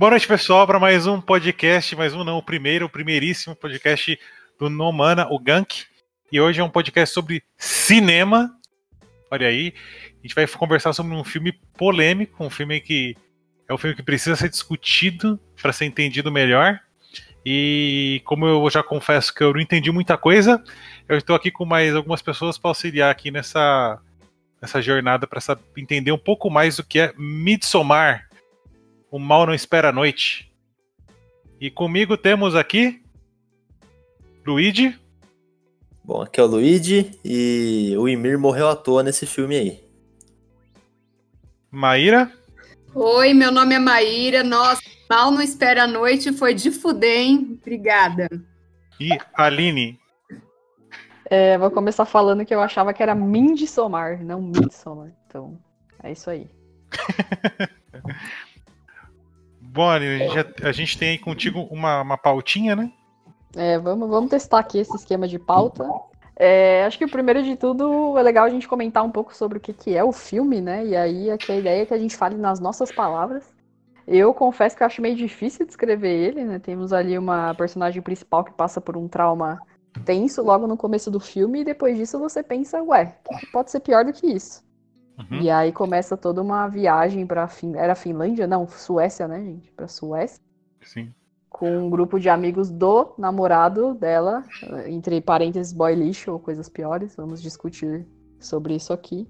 Boa noite, pessoal, para mais um podcast, mais um não, o primeiro, o primeiríssimo podcast do Nomana, o Gank. E hoje é um podcast sobre cinema. Olha aí, a gente vai conversar sobre um filme polêmico, um filme que é um filme que precisa ser discutido para ser entendido melhor. E como eu já confesso que eu não entendi muita coisa, eu estou aqui com mais algumas pessoas para auxiliar aqui nessa, nessa jornada para entender um pouco mais do que é Midsommar, o mal não espera a noite. E comigo temos aqui Luigi. Bom, aqui é o Luigi e o Ymir morreu à toa nesse filme aí. Maíra. Oi, meu nome é Maíra. Nossa, mal não espera a noite, foi de fuder, hein? Obrigada. E Aline. É, vou começar falando que eu achava que era Mindsommar, não Midsommar. Então, é isso aí. Bom, a gente, a gente tem aí contigo uma, uma pautinha, né? É, vamos, vamos testar aqui esse esquema de pauta. É, acho que o primeiro de tudo é legal a gente comentar um pouco sobre o que, que é o filme, né? E aí aqui a ideia é que a gente fale nas nossas palavras. Eu confesso que eu acho meio difícil descrever ele, né? Temos ali uma personagem principal que passa por um trauma tenso logo no começo do filme, e depois disso você pensa, ué, que pode ser pior do que isso? Uhum. E aí começa toda uma viagem para fin... era Finlândia, não, Suécia, né, gente? Para Suécia. Sim. Com um grupo de amigos do namorado dela, entre parênteses boy lixo ou coisas piores, vamos discutir sobre isso aqui.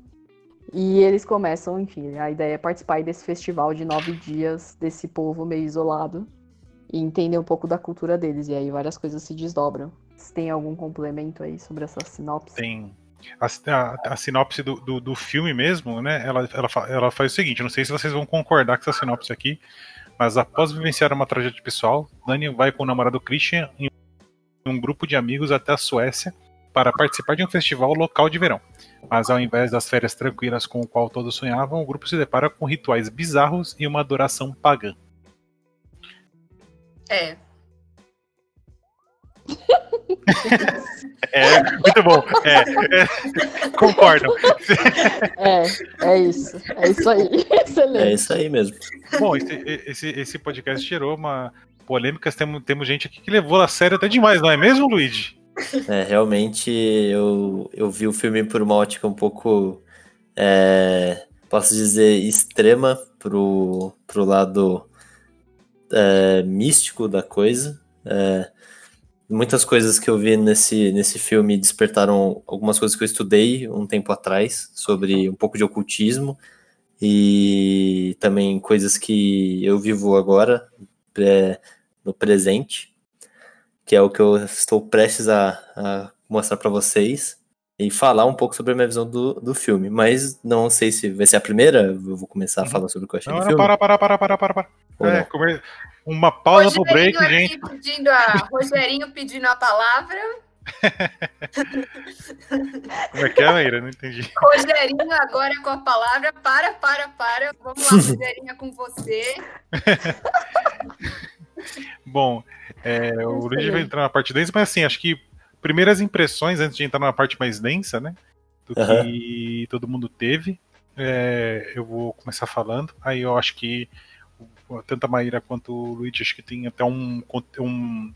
E eles começam, enfim, a ideia é participar desse festival de nove dias desse povo meio isolado e entender um pouco da cultura deles. E aí várias coisas se desdobram. Você tem algum complemento aí sobre essa sinopse? Tem a, a, a sinopse do, do, do, filme mesmo, né? Ela, ela, ela faz o seguinte: não sei se vocês vão concordar com essa sinopse aqui, mas após vivenciar uma tragédia pessoal, Dani vai com o namorado Christian em um grupo de amigos até a Suécia para participar de um festival local de verão. Mas ao invés das férias tranquilas com o qual todos sonhavam, o grupo se depara com rituais bizarros e uma adoração pagã. É, é, muito bom. É, é, concordam. É, é isso. É isso aí. Excelente. É isso aí mesmo. Bom, esse, esse, esse podcast gerou uma polêmica. Temos, temos gente aqui que levou a sério até demais, não é mesmo, Luigi? É, realmente eu, eu vi o filme por uma ótica um pouco, é, posso dizer, extrema pro, pro lado é, místico da coisa. É, muitas coisas que eu vi nesse, nesse filme despertaram algumas coisas que eu estudei um tempo atrás sobre um pouco de ocultismo e também coisas que eu vivo agora é, no presente, que é o que eu estou prestes a, a mostrar para vocês e falar um pouco sobre a minha visão do, do filme. Mas não sei se vai ser a primeira, eu vou começar a uhum. falar sobre o que eu achei não, do não, filme. Para, para, para, para, para, para. É, come... Uma pausa pro break, gente. Pedindo a... Rogerinho pedindo a palavra. Como é que é, Maíra? Não entendi. Rogerinho agora com a palavra. Para, para, para. Vamos lá, Rogerinho, é com você. Bom, é, o Luigi vai entrar na parte densa, mas assim, acho que primeiras impressões, antes de entrar na parte mais densa, né? Do uhum. que todo mundo teve. É, eu vou começar falando. Aí eu acho que tanto a Maíra quanto o Luigi acho que tem até um, um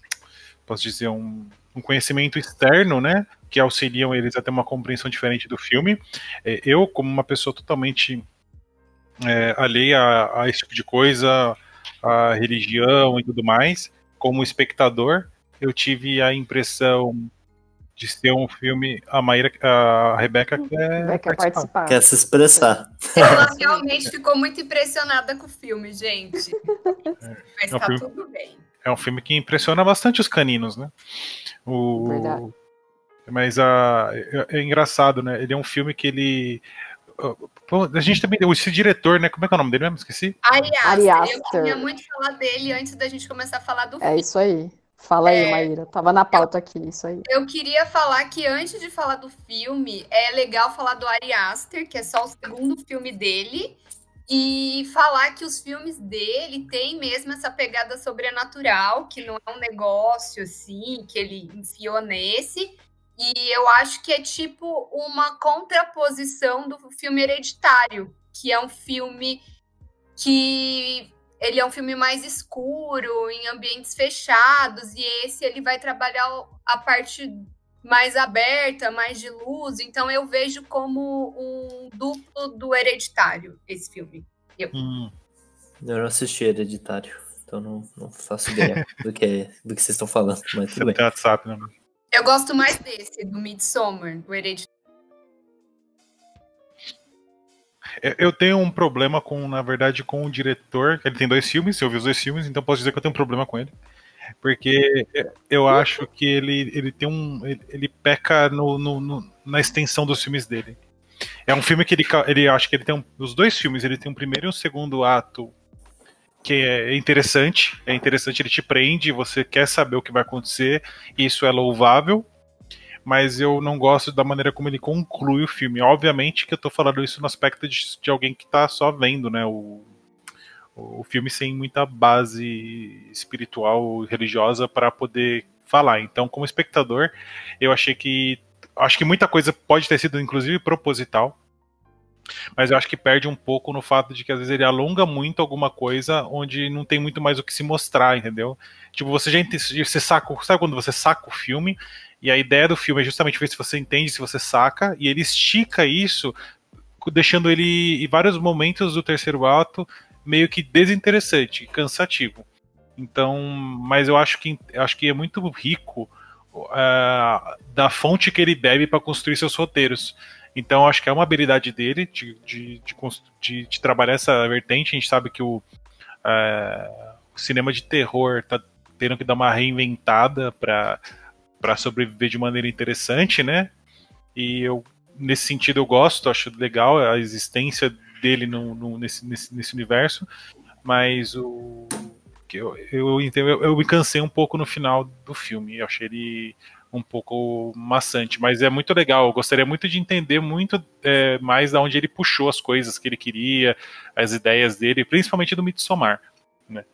posso dizer, um, um conhecimento externo, né? Que auxiliam eles a ter uma compreensão diferente do filme. É, eu, como uma pessoa totalmente é, alheia a, a esse tipo de coisa, a religião e tudo mais, como espectador, eu tive a impressão de ser um filme. A Maíra, a Rebeca quer, quer participar. Quer se expressar. Ela realmente ficou muito impressionada com o filme, gente. É, Mas é um tá filme, tudo bem. É um filme que impressiona bastante os caninos, né? O, Verdade. Mas a, é, é engraçado, né? Ele é um filme que ele. A gente também. Esse diretor, né? Como é que é o nome dele mesmo? Esqueci? Ari Aster. Eu queria muito falar dele antes da gente começar a falar do é filme. É isso aí. Fala aí, é, Maíra. Tava na pauta aqui, isso aí. Eu queria falar que antes de falar do filme, é legal falar do Ari Aster, que é só o segundo filme dele, e falar que os filmes dele têm mesmo essa pegada sobrenatural, que não é um negócio assim, que ele enfiou nesse. E eu acho que é tipo uma contraposição do filme Hereditário, que é um filme que ele é um filme mais escuro, em ambientes fechados, e esse ele vai trabalhar a parte mais aberta, mais de luz. Então eu vejo como um duplo do Hereditário esse filme. Eu, hum. eu não assisti Hereditário, então não, não faço ideia do que do que vocês estão falando, mas tudo bem. WhatsApp, né? Eu gosto mais desse, do Midsommar, do Hereditário. Eu tenho um problema com, na verdade, com o diretor. Ele tem dois filmes, eu vi os dois filmes, então posso dizer que eu tenho um problema com ele. Porque eu acho que ele, ele tem um. Ele, ele peca no, no, no, na extensão dos filmes dele. É um filme que ele, ele acho que ele tem um, os dois filmes, ele tem um primeiro e um segundo ato que é interessante, é interessante, ele te prende, você quer saber o que vai acontecer, e isso é louvável, mas eu não gosto da maneira como ele conclui o filme. Obviamente que eu tô falando isso no aspecto de, de alguém que tá só vendo, né, o, o filme sem muita base espiritual, religiosa para poder falar. Então, como espectador, eu achei que acho que muita coisa pode ter sido inclusive proposital, mas eu acho que perde um pouco no fato de que às vezes ele alonga muito alguma coisa onde não tem muito mais o que se mostrar, entendeu? Tipo, você já você saca, sabe quando você saca o filme e a ideia do filme é justamente ver se você entende, se você saca, e ele estica isso, deixando ele em vários momentos do terceiro ato meio que desinteressante, cansativo. Então, mas eu acho que acho que é muito rico uh, da fonte que ele bebe para construir seus roteiros. Então, acho que é uma habilidade dele de, de, de, de, de trabalhar essa vertente. A gente sabe que o, uh, o cinema de terror está tendo que dar uma reinventada para para sobreviver de maneira interessante, né? E eu nesse sentido eu gosto, acho legal a existência dele no, no nesse, nesse, nesse, universo, mas o eu, eu, eu, eu me cansei um pouco no final do filme, eu achei ele um pouco maçante, mas é muito legal. Eu gostaria muito de entender muito é, mais da onde ele puxou as coisas que ele queria, as ideias dele, principalmente do Midsommar. Né?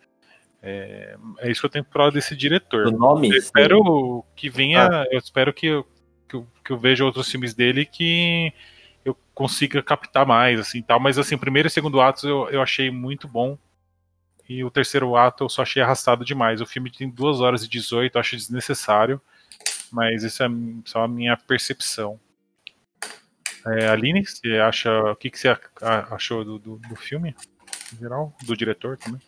É, é isso que eu tenho para desse diretor. O nome? Eu espero que venha, ah. eu espero que eu, que eu, que eu veja outros filmes dele que eu consiga captar mais, assim, tal. Mas assim, o primeiro e segundo atos eu, eu achei muito bom. E o terceiro ato eu só achei arrastado demais. O filme tem 2 horas e 18, eu acho desnecessário. Mas isso é só a minha percepção. É, Aline, você acha. O que, que você achou do, do, do filme? Em geral? Do diretor também?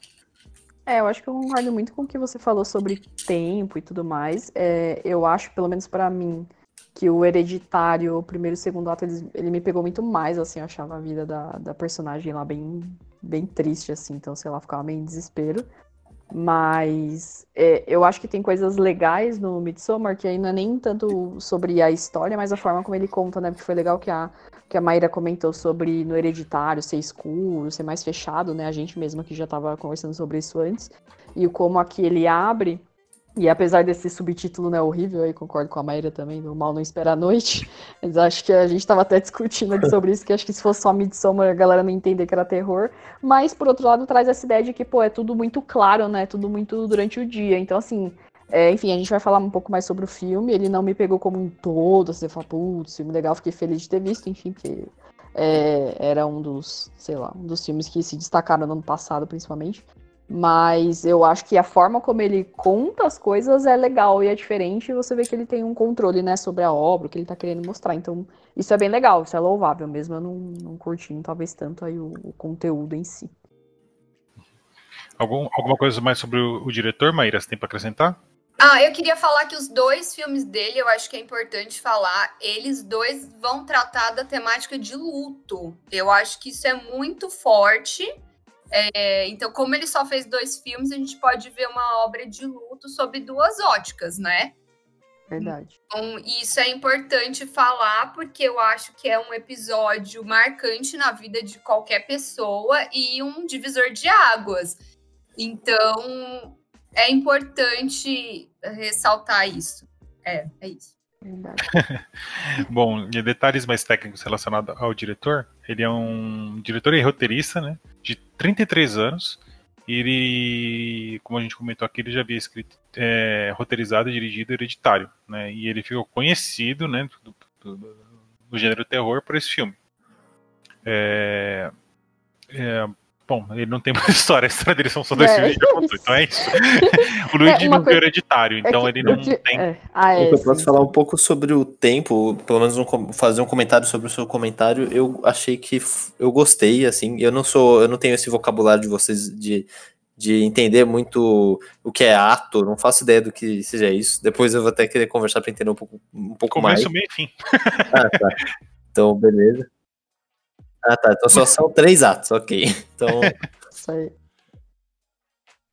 É, eu acho que eu concordo muito com o que você falou sobre tempo e tudo mais. É, eu acho, pelo menos para mim, que o Hereditário, o primeiro e o segundo ato, ele, ele, me pegou muito mais, assim, eu achava a vida da, da personagem lá bem, bem triste, assim, então, sei lá, ficava meio em desespero. Mas é, eu acho que tem coisas legais no Midsommar, que aí não é nem tanto sobre a história, mas a forma como ele conta, né? Porque foi legal que a, que a Maíra comentou sobre no hereditário ser escuro, ser mais fechado, né? A gente mesma que já estava conversando sobre isso antes. E como aqui ele abre e apesar desse subtítulo né, horrível, aí concordo com a Maíra também, do Mal Não Espera a Noite, mas acho que a gente estava até discutindo sobre isso, que acho que se fosse só Midsommar a galera não entender que era terror, mas por outro lado traz essa ideia de que, pô, é tudo muito claro, né, tudo muito durante o dia, então assim, é, enfim, a gente vai falar um pouco mais sobre o filme, ele não me pegou como um todo, assim, fala, putz, filme legal, fiquei feliz de ter visto, enfim, porque é, era um dos, sei lá, um dos filmes que se destacaram no ano passado, principalmente, mas eu acho que a forma como ele conta as coisas é legal e é diferente. E você vê que ele tem um controle, né, sobre a obra, o que ele tá querendo mostrar. Então, isso é bem legal, isso é louvável mesmo. Eu não, não curtindo talvez tanto aí o, o conteúdo em si. Algum, alguma coisa mais sobre o, o diretor, Maíra, você tem para acrescentar? Ah, eu queria falar que os dois filmes dele, eu acho que é importante falar, eles dois vão tratar da temática de luto. Eu acho que isso é muito forte é, então, como ele só fez dois filmes, a gente pode ver uma obra de luto sobre duas óticas, né? Verdade. Então, isso é importante falar, porque eu acho que é um episódio marcante na vida de qualquer pessoa e um divisor de águas. Então, é importante ressaltar isso. É, é isso. Bom, e detalhes mais técnicos relacionados ao diretor. Ele é um diretor e roteirista, né? De 33 anos. Ele, como a gente comentou aqui, ele já havia escrito, é, roteirizado e dirigido Hereditário, né? E ele ficou conhecido, né? Do, do, do gênero terror por esse filme. É, é, Bom, ele não tem muita história, a história dele são só dois é. filmes já contou, então é isso. o Luigi é, não coisa... hereditário, é então é ele não tem. É. Ah, é, eu posso falar um pouco sobre o tempo, pelo menos um, fazer um comentário sobre o seu comentário. Eu achei que eu gostei, assim. Eu não sou, eu não tenho esse vocabulário de vocês de, de entender muito o que é ato, não faço ideia do que seja isso. Depois eu vou até querer conversar para entender um pouco, um pouco Começo, mais. meio e fim. ah, tá. Então, beleza. Ah, tá. Então só são três atos, ok. Então. Isso aí.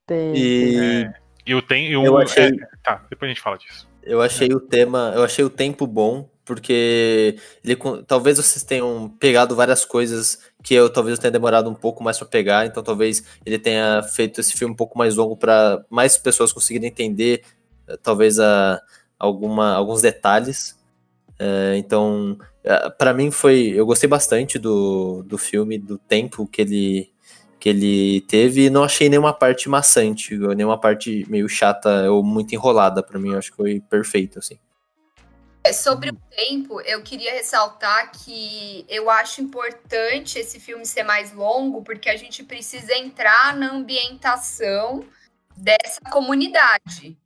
Tem. E. É, eu tenho. Eu, achei... É, tá, depois a gente fala disso. Eu achei é. o tema. Eu achei o tempo bom, porque ele, talvez vocês tenham pegado várias coisas que eu talvez eu tenha demorado um pouco mais para pegar, então talvez ele tenha feito esse filme um pouco mais longo para mais pessoas conseguirem entender, eh, talvez a, alguma, alguns detalhes. É, então para mim foi. Eu gostei bastante do, do filme, do tempo que ele, que ele teve, e não achei nenhuma parte maçante, nenhuma parte meio chata ou muito enrolada. para mim, eu acho que foi perfeito, assim. É, sobre o tempo, eu queria ressaltar que eu acho importante esse filme ser mais longo, porque a gente precisa entrar na ambientação dessa comunidade.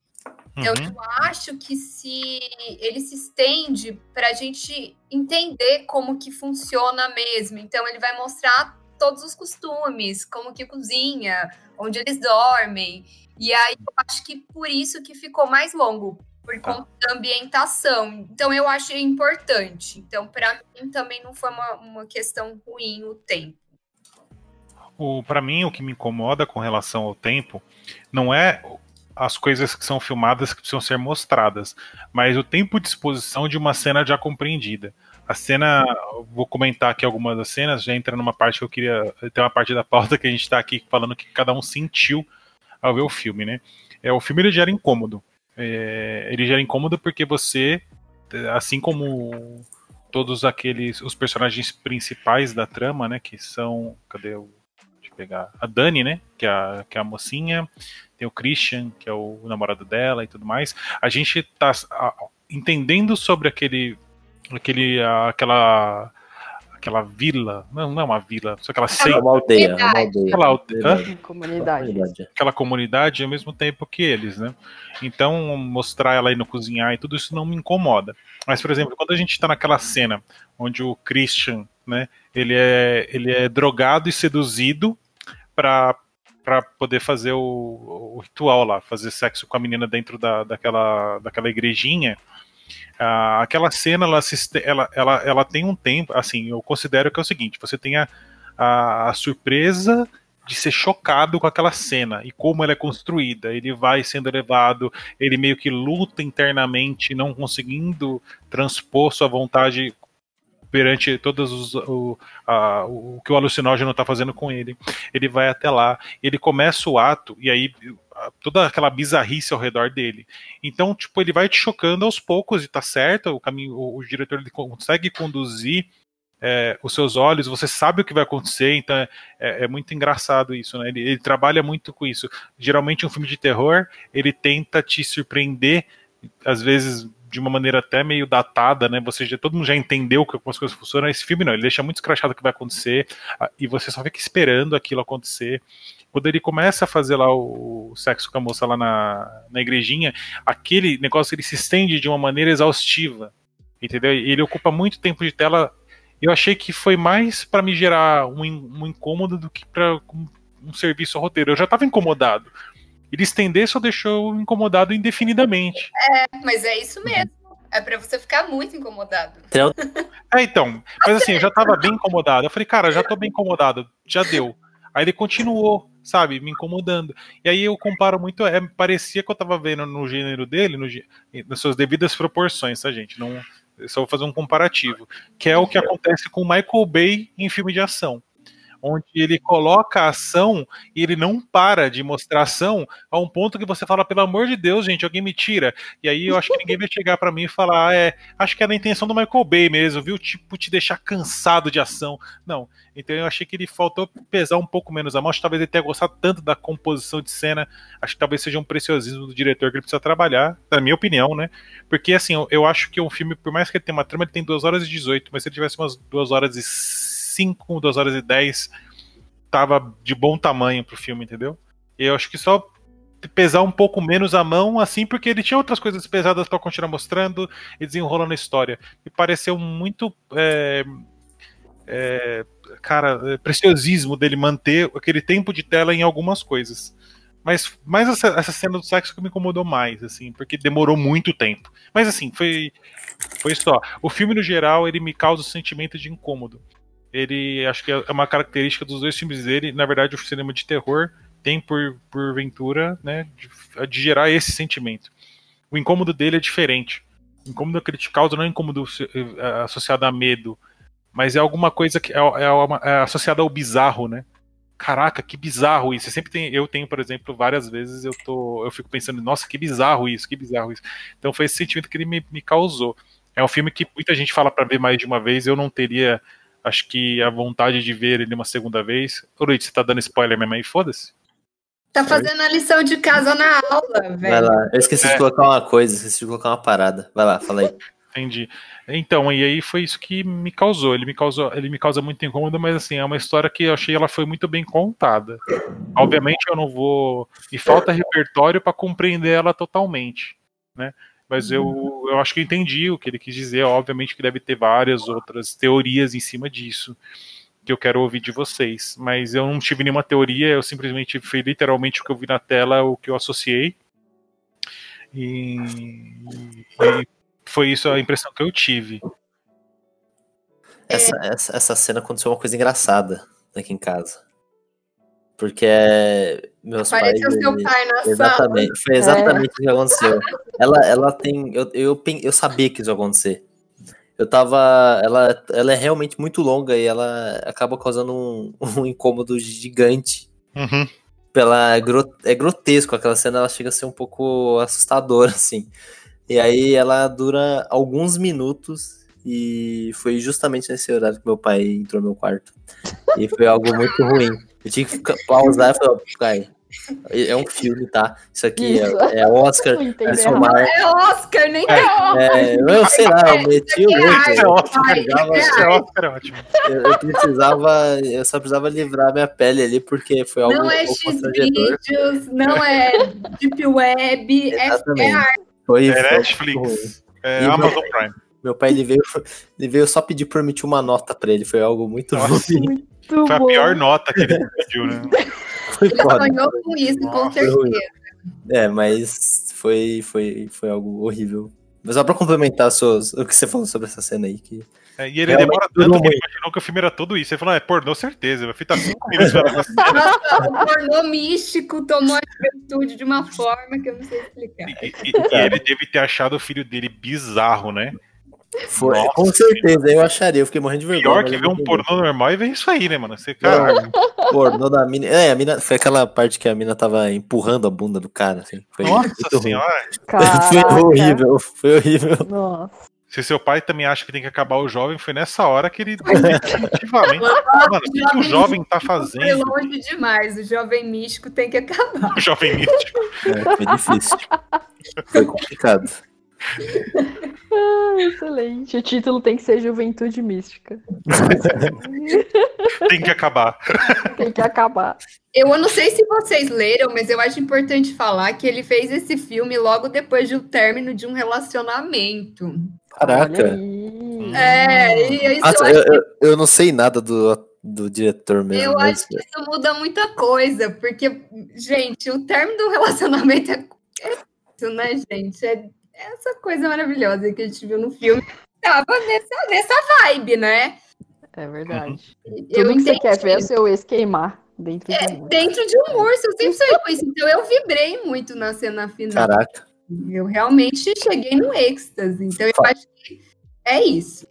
Então, uhum. eu acho que se ele se estende para a gente entender como que funciona mesmo. Então, ele vai mostrar todos os costumes, como que cozinha, onde eles dormem. E aí, eu acho que por isso que ficou mais longo, por tá. conta da ambientação. Então, eu acho importante. Então, para mim, também não foi uma, uma questão ruim o tempo. Para mim, o que me incomoda com relação ao tempo não é as coisas que são filmadas que precisam ser mostradas, mas o tempo de exposição de uma cena já compreendida. A cena, vou comentar aqui algumas das cenas, já entra numa parte que eu queria. Tem uma parte da pauta que a gente está aqui falando que cada um sentiu ao ver o filme, né? É, o filme ele gera incômodo. É, ele gera incômodo porque você, assim como todos aqueles os personagens principais da trama, né, que são, cadê o deixa eu pegar a Dani, né, que é a, que é a mocinha, tem o Christian, que é o namorado dela e tudo mais. A gente tá entendendo sobre aquele, aquele aquela aquela vila, não, não é uma vila, só aquela seita. É uma aldeia, uma aldeia. Aquela, aldeia, comunidade. aquela comunidade ao mesmo tempo que eles, né? Então, mostrar ela aí no cozinhar e tudo isso não me incomoda. Mas, por exemplo, quando a gente está naquela cena onde o Christian, né, ele é, ele é drogado e seduzido para para poder fazer o, o, ritual lá, fazer sexo com a menina dentro da, daquela, daquela igrejinha. Ah, aquela cena, ela, ela, ela, ela tem um tempo, assim, eu considero que é o seguinte, você tem a, a, a surpresa de ser chocado com aquela cena e como ela é construída. Ele vai sendo levado, ele meio que luta internamente, não conseguindo transpor sua vontade perante todos os o, a, o que o alucinógeno está fazendo com ele. Ele vai até lá, ele começa o ato e aí toda aquela bizarrice ao redor dele. Então, tipo, ele vai te chocando aos poucos e tá certo, o caminho, o, o diretor ele consegue conduzir é, os seus olhos, você sabe o que vai acontecer, então é, é, é muito engraçado isso, né? Ele, ele, trabalha muito com isso. Geralmente um filme de terror, ele tenta te surpreender, às vezes de uma maneira até meio datada, né? Você já, todo mundo já entendeu como as coisas funcionam. Esse filme não, ele deixa muito escrachado o que vai acontecer e você só fica esperando aquilo acontecer. Quando ele começa a fazer lá o, sexo com a moça lá na, na igrejinha, aquele negócio ele se estende de uma maneira exaustiva, entendeu? Ele ocupa muito tempo de tela. Eu achei que foi mais para me gerar um, um incômodo do que para um serviço ao roteiro. Eu já estava incomodado ele estender só deixou incomodado indefinidamente. É, mas é isso mesmo. É para você ficar muito incomodado. Então... É, então. Mas assim, eu já tava bem incomodado. Eu falei, cara, já tô bem incomodado. Já deu. Aí ele continuou, sabe, me incomodando. E aí eu comparo muito. É, parecia que eu tava vendo no gênero dele, no, nas suas devidas proporções, tá, gente? Não, só vou fazer um comparativo. Que é o que acontece com Michael Bay em filme de ação onde ele coloca a ação e ele não para de mostrar ação a um ponto que você fala, pelo amor de Deus, gente, alguém me tira. E aí eu acho que ninguém vai chegar para mim e falar, ah, é, acho que é a intenção do Michael Bay mesmo, viu? Tipo, te deixar cansado de ação. Não. Então eu achei que ele faltou pesar um pouco menos a mão. Acho que talvez ele tenha gostado tanto da composição de cena. Acho que talvez seja um preciosismo do diretor que ele precisa trabalhar, na minha opinião, né? Porque assim, eu, eu acho que um filme, por mais que ele tenha uma trama, ele tem 2 horas e 18, mas se ele tivesse umas 2 horas e 5, 2 horas e 10, tava de bom tamanho pro filme, entendeu? Eu acho que só pesar um pouco menos a mão, assim, porque ele tinha outras coisas pesadas para continuar mostrando e desenrolando a história. E pareceu muito. É, é, cara, é, preciosismo dele manter aquele tempo de tela em algumas coisas. Mas mais essa, essa, cena do sexo que me incomodou mais, assim, porque demorou muito tempo. Mas assim, foi, foi só. O filme, no geral, ele me causa o sentimento de incômodo. Ele acho que é uma característica dos dois filmes dele. Na verdade, o cinema de terror tem por, por ventura, né, de, de gerar esse sentimento. O incômodo dele é diferente. O incômodo que ele te causa não é incômodo é, associado a medo, mas é alguma coisa que é, é, é associada ao bizarro, né? caraca, que bizarro isso. Eu sempre tem, eu tenho, por exemplo, várias vezes eu tô, eu fico pensando, nossa, que bizarro isso, que bizarro isso. Então foi esse sentimento que ele me, me causou. É um filme que muita gente fala para ver mais de uma vez, eu não teria, acho que a vontade de ver ele uma segunda vez. Ô Luiz, você tá dando spoiler mesmo aí? Foda-se. Tá fazendo a lição de casa na aula, velho. Vai lá, eu esqueci é. de colocar uma coisa, esqueci de colocar uma parada. Vai lá, fala aí. Entendi. Então, e aí foi isso que me causou. Ele me causou, ele me causa muito incômodo, mas assim, é uma história que eu achei ela foi muito bem contada. Obviamente eu não vou. E falta repertório para compreender ela totalmente. Né? Mas eu, eu acho que eu entendi o que ele quis dizer. Obviamente que deve ter várias outras teorias em cima disso que eu quero ouvir de vocês. Mas eu não tive nenhuma teoria, eu simplesmente fui literalmente o que eu vi na tela, o que eu associei. E, e foi isso a impressão que eu tive. Essa, essa, essa cena aconteceu uma coisa engraçada aqui em casa. Porque é, meus Parece pais. o seu pai na exatamente, sala. Foi exatamente o que aconteceu. Ela, ela tem. Eu, eu, eu sabia que isso ia acontecer. Eu tava. Ela, ela é realmente muito longa e ela acaba causando um, um incômodo gigante. Uhum. Pela, é grotesco aquela cena, ela chega a ser um pouco assustadora, assim. E aí ela dura alguns minutos e foi justamente nesse horário que meu pai entrou no meu quarto. E foi algo muito ruim. Eu tinha que pausar e falar, pai, é um filme, tá? Isso aqui é, Isso. É, é Oscar, é Somar. É Oscar, nem é, é Eu sei lá, eu meti o louco. É Oscar, é Oscar, é ótimo. Eu, eu, precisava, eu só precisava livrar minha pele ali, porque foi algo Não é X-Vídeos, não é Deep Web, é, é arte foi, é Netflix. É Amazon meu, Prime. Meu pai ele veio, ele veio só pedir pra emitir uma nota pra ele. Foi algo muito Nossa, Muito foi bom. a pior nota que ele pediu, né? Foi ele foda. sonhou com isso, Nossa, com certeza. É, mas foi, foi, foi algo horrível. Mas só pra complementar suas, o que você falou sobre essa cena aí, que é, e ele demora tanto que ele imaginou que o filme era tudo isso. Ele falou, ah, é pornô, certeza. Vai ficar cinco minutos O pornô místico tomou a juventude de uma forma que eu não sei explicar. E, e, e ele deve ter achado o filho dele bizarro, né? Foi, Nossa, com certeza, eu acharia, eu fiquei morrendo de vergonha. Pior que ver um pornô normal e ver isso aí, né, mano? Você, cara... pornô da mina. É, a mina. Foi aquela parte que a mina tava empurrando a bunda do cara, assim. Foi Nossa senhora! foi horrível, foi horrível. Nossa se seu pai também acha que tem que acabar o jovem, foi nessa hora que ele definitivamente. Mano, o que, que, o jovem tá fazendo? Foi longe demais, o jovem místico tem que acabar. O jovem místico. É, foi difícil. Foi complicado. Ah, excelente. O título tem que ser Juventude Mística. tem que acabar. Tem que acabar. Eu não sei se vocês leram, mas eu acho importante falar que ele fez esse filme logo depois do término de um relacionamento. Caraca. É, e isso Nossa, eu, eu, eu, não sei nada do, do diretor mesmo. Eu mas... acho que isso muda muita coisa, porque, gente, o término do relacionamento é, é isso, né, gente? É essa coisa maravilhosa que a gente viu no filme. Tava nessa, nessa vibe, né? É verdade. Eu Tudo que você quer ver é seu ex queimar dentro é, de um urso. Dentro de um urso, eu sempre sonhei com isso. Então eu vibrei muito na cena final. Caraca. Eu realmente cheguei no êxtase. Então eu acho que é isso.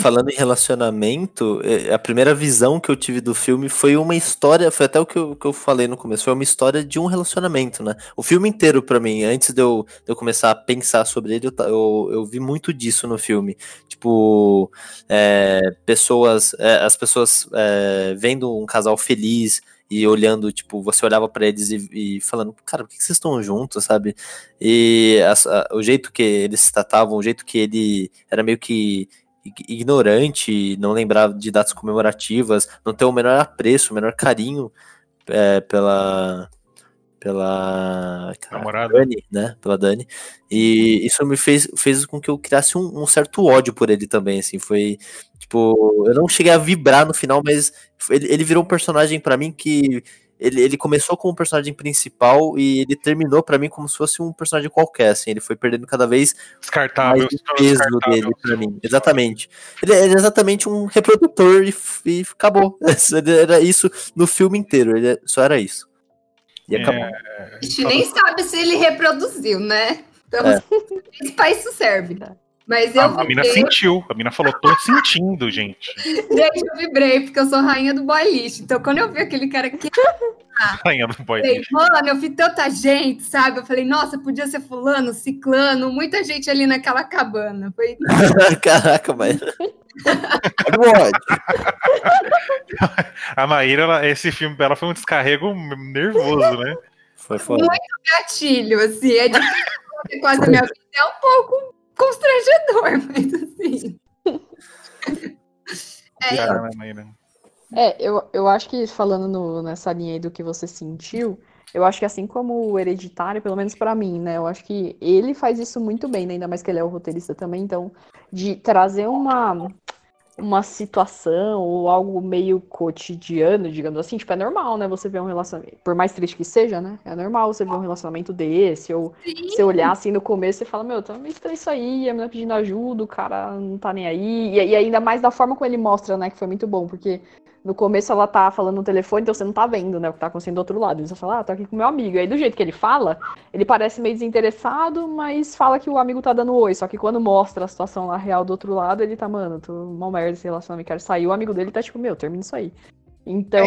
Falando em relacionamento, é, a primeira visão que eu tive do filme foi uma história, foi até o que eu, que eu falei no começo, foi uma história de um relacionamento, né? O filme inteiro, para mim, antes de eu, de eu começar a pensar sobre ele, eu, eu, eu vi muito disso no filme. Tipo, é, pessoas, é, as pessoas é, vendo um casal feliz, e olhando, tipo, você olhava para eles e, e, falando, cara, por que vocês estão juntos, sabe? E a, a, o jeito que eles se tratavam, o jeito que ele era meio que ignorante, não lembrar de datas comemorativas, não ter o menor apreço, o menor carinho é, pela pela Namorada. Dani, né? Pela Dani. E isso me fez, fez com que eu criasse um, um certo ódio por ele também, assim, foi tipo, eu não cheguei a vibrar no final, mas ele, ele virou um personagem para mim que ele, ele começou como um personagem principal e ele terminou para mim como se fosse um personagem qualquer, assim, ele foi perdendo cada vez descartável, mais o peso dele para mim. Exatamente. Ele, ele, é exatamente um reprodutor e, e acabou. Era isso no filme inteiro, ele só era isso. E acabou. É... A gente nem sabe se ele reproduziu, né? Então, é. pra isso serve. Mas eu a, a mina sentiu, a mina falou, tô sentindo, gente. Gente, eu vibrei, porque eu sou rainha do boy lixo. Então, quando eu vi aquele cara aqui. rainha do boy lixo. Mano, eu vi tanta gente, sabe? Eu falei, nossa, podia ser fulano, ciclano, muita gente ali naquela cabana. Foi... Caraca, mas. a Maíra, ela, esse filme dela foi um descarrego nervoso, né? Foi foda. Muito gatilho, assim. É difícil quase a minha vida. É um pouco constrangedor, mas assim. é, é eu, eu acho que falando no, nessa linha aí do que você sentiu, eu acho que assim como o Hereditário, pelo menos para mim, né? Eu acho que ele faz isso muito bem, né? ainda mais que ele é o roteirista também, então, de trazer uma uma situação ou algo meio cotidiano, digamos assim, tipo, é normal, né? Você ver um relacionamento, por mais triste que seja, né? É normal você ver um relacionamento desse, ou Sim. você olhar assim no começo e falar, meu, tá meio estranho isso aí, a menina pedindo ajuda, o cara não tá nem aí. E, e ainda mais da forma como ele mostra, né? Que foi muito bom, porque no começo ela tá falando no telefone, então você não tá vendo, né, o que tá acontecendo do outro lado. Só fala, ah, tô aqui com meu amigo. Aí, do jeito que ele fala, ele parece meio desinteressado, mas fala que o amigo tá dando oi. Só que quando mostra a situação lá real do outro lado, ele tá, mano, tô uma merda esse relacionamento, quero sair. O amigo dele tá tipo, meu, termina isso aí. Então,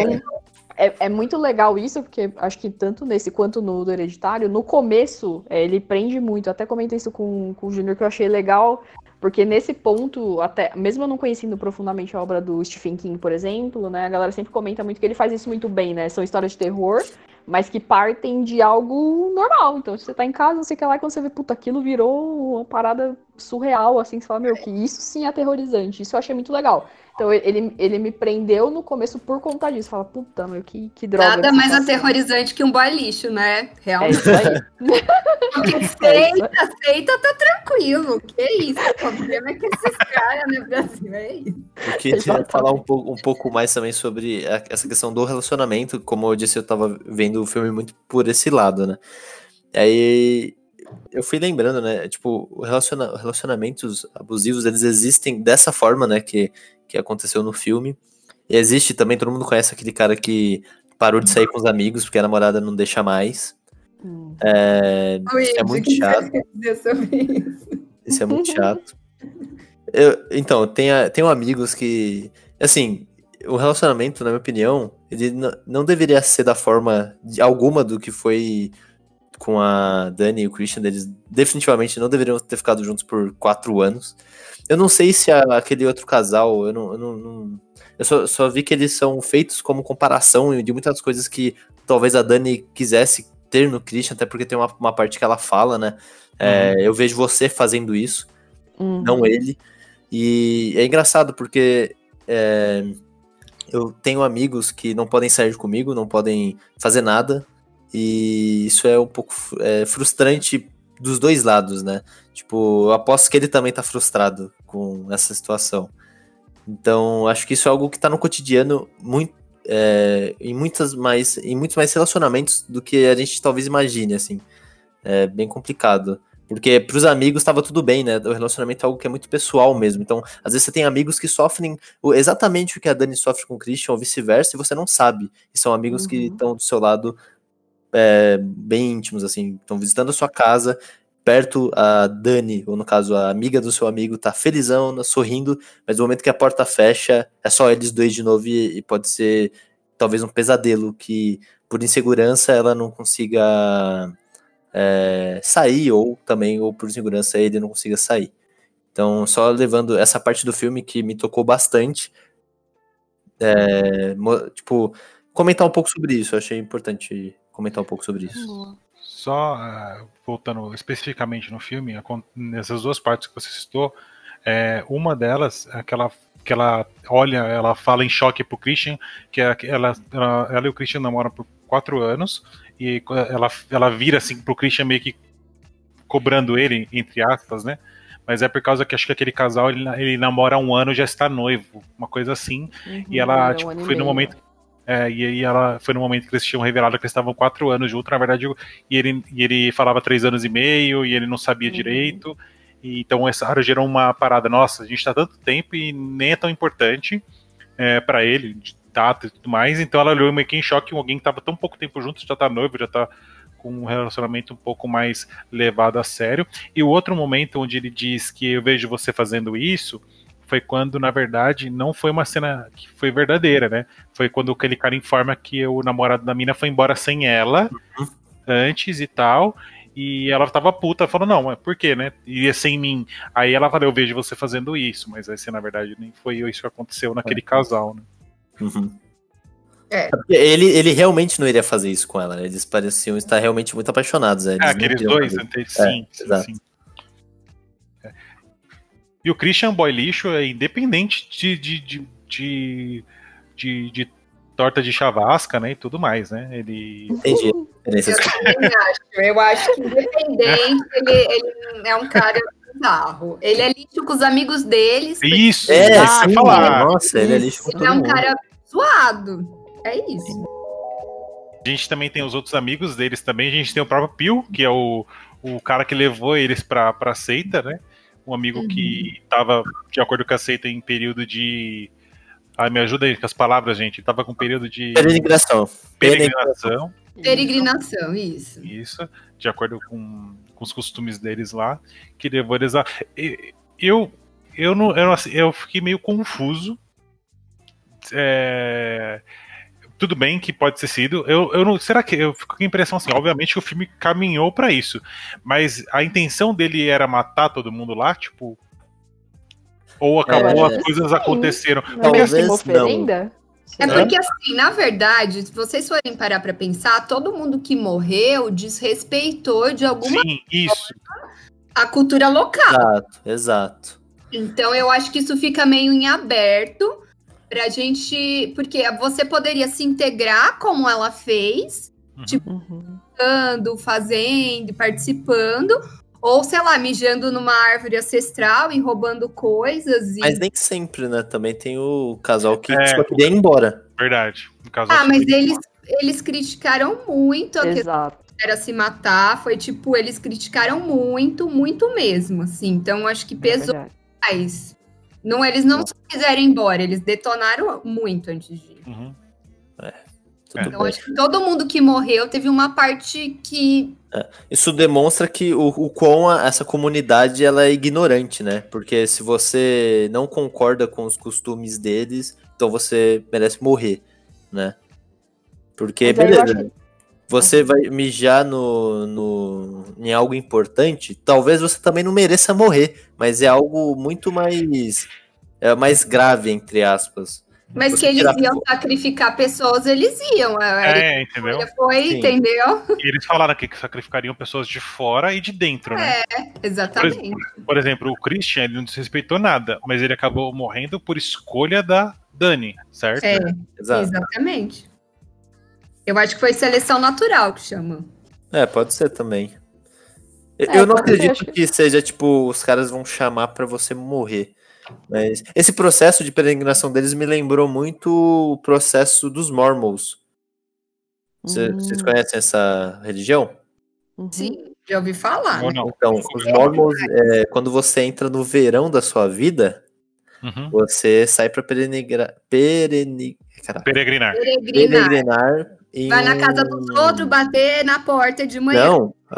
é. é, é muito legal isso, porque acho que tanto nesse quanto no do Hereditário, no começo, é, ele prende muito. Até comentei isso com, com o Júnior, que eu achei legal porque nesse ponto, até mesmo eu não conhecendo profundamente a obra do Stephen King, por exemplo, né, a galera sempre comenta muito que ele faz isso muito bem, né? São histórias de terror, mas que partem de algo normal. Então, se você tá em casa, não sei lá, e quando você vê, puta, aquilo virou uma parada surreal, assim, você fala, meu, que isso sim é aterrorizante. Isso eu achei muito legal. Então ele, ele me prendeu no começo por conta disso. Fala, puta, meu, que, que droga. Nada mais aterrorizante que um boy lixo, né? Realmente. É isso aí. Porque aceita, é aceita, tá tranquilo. Que isso? O problema é que esses caras no Brasil é isso. Eu queria falar um pouco, um pouco mais também sobre a, essa questão do relacionamento. Como eu disse, eu tava vendo o filme muito por esse lado, né? Aí eu fui lembrando, né? Tipo, relaciona relacionamentos abusivos, eles existem dessa forma, né? Que que aconteceu no filme. E existe também, todo mundo conhece aquele cara que parou de sair com os amigos porque a namorada não deixa mais. Hum. É, isso é muito chato. Isso é muito chato. Eu, então, tenho, tenho amigos que. Assim, o relacionamento, na minha opinião, ele não deveria ser da forma de alguma do que foi com a Dani e o Christian. Eles definitivamente não deveriam ter ficado juntos por quatro anos. Eu não sei se a, aquele outro casal, eu não. Eu, não, não, eu só, só, vi que eles são feitos como comparação de muitas coisas que talvez a Dani quisesse ter no Christian, até porque tem uma, uma parte que ela fala, né? É, uhum. Eu vejo você fazendo isso, uhum. não ele. E é engraçado porque é, eu tenho amigos que não podem sair comigo, não podem fazer nada, e isso é um pouco é, frustrante dos dois lados, né? Tipo, eu aposto que ele também tá frustrado com essa situação. Então, acho que isso é algo que tá no cotidiano muito, é, em, muitas mais, em muitos mais relacionamentos do que a gente talvez imagine, assim. É bem complicado. Porque pros amigos tava tudo bem, né? O relacionamento é algo que é muito pessoal mesmo. Então, às vezes você tem amigos que sofrem exatamente o que a Dani sofre com o Christian, ou vice-versa, e você não sabe. E são amigos uhum. que estão do seu lado é, bem íntimos, assim, estão visitando a sua casa, perto a Dani, ou no caso a amiga do seu amigo, tá felizão, sorrindo, mas no momento que a porta fecha, é só eles dois de novo e, e pode ser talvez um pesadelo que por insegurança ela não consiga é, sair, ou também, ou por insegurança ele não consiga sair. Então, só levando essa parte do filme que me tocou bastante, é, tipo, comentar um pouco sobre isso, eu achei importante comentar um pouco sobre isso. Só uh, voltando especificamente no filme, nessas duas partes que você citou, É, uma delas, aquela que ela olha, ela fala em choque pro Christian, que é ela, ela, ela e o Christian namoram por quatro anos, e ela, ela vira assim pro Christian meio que cobrando ele, entre aspas, né? Mas é por causa que acho que aquele casal ele, ele namora há um ano já está noivo, uma coisa assim. Uhum, e ela, é tipo, um foi no momento. É, e aí ela foi no momento que eles tinham revelado que eles estavam quatro anos juntos, na verdade, e ele, e ele falava três anos e meio, e ele não sabia uhum. direito. E, então essa gerou uma parada, nossa, a gente tá tanto tempo e nem é tão importante é, para ele, de data e tudo mais. Então ela olhou meio que em choque, alguém que tava tão pouco tempo junto, já tá noivo, já tá com um relacionamento um pouco mais levado a sério. E o outro momento onde ele diz que eu vejo você fazendo isso foi quando, na verdade, não foi uma cena que foi verdadeira, né? Foi quando aquele cara informa que o namorado da mina foi embora sem ela uhum. antes e tal. E ela tava puta, falou, não, mas por quê, né? Iria sem mim. Aí ela falou, eu vejo você fazendo isso, mas esse, na verdade, nem foi isso que aconteceu naquele casal, né? Uhum. É. Ele, ele realmente não iria fazer isso com ela, né? Eles pareciam estar realmente muito apaixonados. Né? É, aqueles dois, sim, sim, exato. sim. É. E o Christian Boy Lixo é independente de, de, de, de, de, de torta de chavasca, né? E tudo mais, né? Ele. Entendi. Eu, acho. Eu acho que independente, ele, ele é um cara bizarro. Ele é lixo com os amigos deles. Isso, é, é falar. Nossa, ele é lixo com Ele é um cara zoado. É isso. A gente também tem os outros amigos deles também. A gente tem o próprio Pio, que é o, o cara que levou eles pra, pra seita, né? Um amigo uhum. que tava, de acordo com a seita, em período de. Ai, me ajuda aí com as palavras, gente. Tava com período de. Peregrinação. Peregrinação. Peregrinação, isso. Isso, de acordo com, com os costumes deles lá, que levou eles a. Eu, eu, não, eu, eu fiquei meio confuso. É, tudo bem que pode ter sido. Eu, eu não. Será que. Eu fico com a impressão assim, obviamente que o filme caminhou para isso. Mas a intenção dele era matar todo mundo lá, tipo. Ou acabou, é, as coisas sim. aconteceram. Porque assim, oferenda? É porque, assim, na verdade, se vocês forem parar para pensar, todo mundo que morreu desrespeitou de alguma Sim, isso. a cultura local. Exato, exato. Então, eu acho que isso fica meio em aberto Pra gente. Porque você poderia se integrar como ela fez, uhum. tipo, uhum. fazendo, participando, ou, sei lá, mijando numa árvore ancestral e roubando coisas. E... Mas nem sempre, né? Também tem o casal que é, só queria ir embora. Verdade. ah, mas eles, eles criticaram muito a Exato. era se matar. Foi tipo, eles criticaram muito, muito mesmo, assim. Então, acho que é pesou é mais. Não, eles não só quiseram ir embora, eles detonaram muito antes de ir. Uhum. É, então, acho que todo mundo que morreu teve uma parte que. É, isso demonstra que o, o quão a, essa comunidade ela é ignorante, né? Porque se você não concorda com os costumes deles, então você merece morrer, né? Porque, beleza, você vai mijar no, no, em algo importante, talvez você também não mereça morrer, mas é algo muito mais, é, mais grave, entre aspas. Mas você que eles iam sacrificar pessoas, eles iam. É, entendeu? Foi, Sim. entendeu? E eles falaram aqui que sacrificariam pessoas de fora e de dentro, né? É, exatamente. Por, por exemplo, o Christian, ele não desrespeitou nada, mas ele acabou morrendo por escolha da Dani, certo? É, exatamente. Eu acho que foi seleção natural que chama. É, pode ser também. É, eu não acredito que... que seja tipo, os caras vão chamar para você morrer. Mas esse processo de peregrinação deles me lembrou muito o processo dos Mormons. Cê, hum. Vocês conhecem essa religião? Uhum. Sim, já ouvi falar. Não. Então, os Mormons, é, quando você entra no verão da sua vida, uhum. você sai para peregrinar, peregrinar. Peregrinar. Peregrinar Vai na casa dos outros bater na porta de manhã. Não, a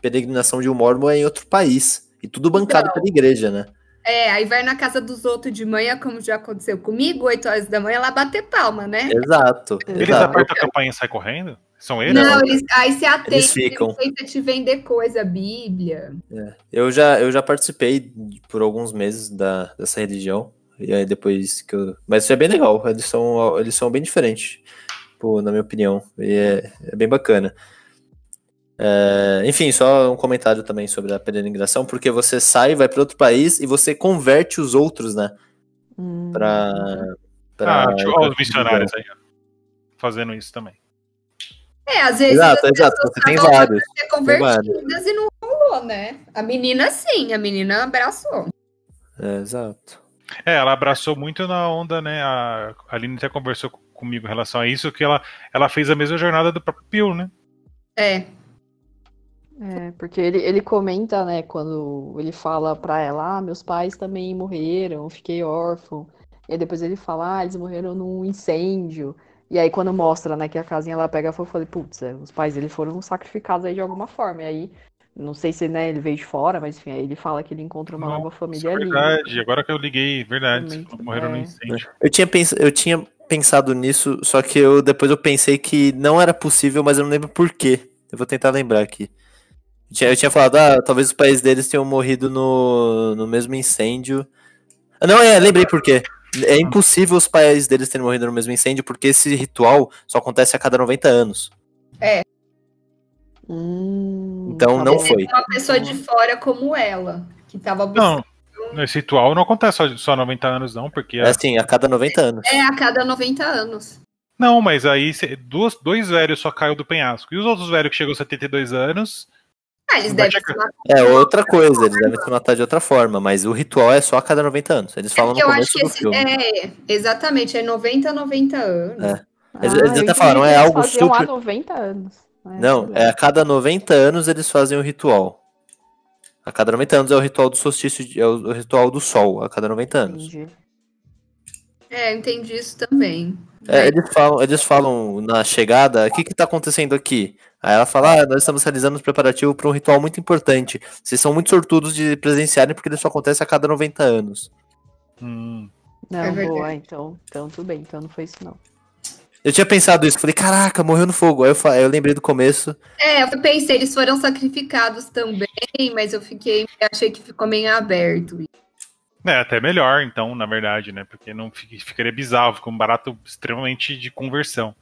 peregrinação de um mormon é em outro país. E tudo bancado então, pela igreja, né? É, aí vai na casa dos outros de manhã, como já aconteceu comigo, 8 horas da manhã, lá bater palma, né? Exato. Eles exato. apertam a campanha e saem correndo? São eles? Não, eles, aí se atende, eles ficam. tenta te vender coisa, Bíblia. É. Eu, já, eu já participei por alguns meses da, dessa religião. E aí depois que eu... Mas isso é bem legal, eles são, eles são bem diferentes tipo, na minha opinião. E é, é bem bacana. É, enfim, só um comentário também sobre a peregrinação, porque você sai, vai para outro país e você converte os outros, né? Hum. Pra, pra, ah, tipo, os missionários aí, ó, fazendo isso também. É, às vezes Exato, as exato, você tem estavam vários. ser convertidas e não rolou, né? A menina sim, a menina abraçou. É, exato. É, ela abraçou muito na onda, né? A a Aline até conversou comigo em relação a isso, que ela, ela fez a mesma jornada do próprio Pio, né? É. É, porque ele, ele comenta, né, quando ele fala pra ela, ah, meus pais também morreram, fiquei órfão. E aí depois ele fala, ah, eles morreram num incêndio. E aí quando mostra, né, que a casinha ela pega fogo, eu falei, putz, é, os pais dele foram sacrificados aí de alguma forma. E aí, não sei se, né, ele veio de fora, mas enfim, aí ele fala que ele encontra uma nova Nossa, família é ali. verdade, agora que eu liguei, verdade, Também, morreram no é. incêndio. Eu tinha, pens... eu tinha pensado nisso, só que eu depois eu pensei que não era possível, mas eu não lembro por quê. Eu vou tentar lembrar aqui. Eu tinha, eu tinha falado, ah, talvez os pais deles tenham morrido no, no mesmo incêndio. Ah, Não, é, lembrei por quê. É impossível os pais deles terem morrido no mesmo incêndio, porque esse ritual só acontece a cada 90 anos. Hum, Então tá não foi. Uma pessoa de fora como ela, que tava buscando. Esse ritual não acontece só, só 90 anos, não, porque. É assim, a cada 90 anos. É a cada 90 anos. Não, mas aí duas, dois velhos só caiu do penhasco. E os outros velhos que chegou a 72 anos. Ah, eles devem chegar. se matar. É outra coisa, eles devem se matar de outra forma, mas o ritual é só a cada 90 anos. Eles falam no eu começo acho que do esse, filme. é, exatamente, é 90 90 anos. É. Ah, Eles- eles eu até falaram, é algo eles super- há 90 anos. Não, é a cada 90 anos eles fazem o ritual. A cada 90 anos é o ritual do solstício, de- é o, ritual do sol, a cada 90 anos. Entendi. É, eu entendi isso também. É, eles, falam, eles falam na chegada, o que que tá acontecendo aqui? Aí ela fala, ah, nós estamos realizando os preparativos para um ritual muito importante. Vocês são muito sortudos de presenciarem porque só acontece a cada 90 anos. Hum, Não, É boa, então, então tudo bem, então não foi isso não. Eu tinha pensado isso, falei, caraca, morreu no fogo. Aí eu, fa- aí eu lembrei do começo. É, eu pensei, eles foram sacrificados também, mas eu fiquei, achei que ficou meio aberto. É, até melhor, então, na verdade, né? Porque não fi- ficaria bizarro, ficou um barato extremamente de conversão.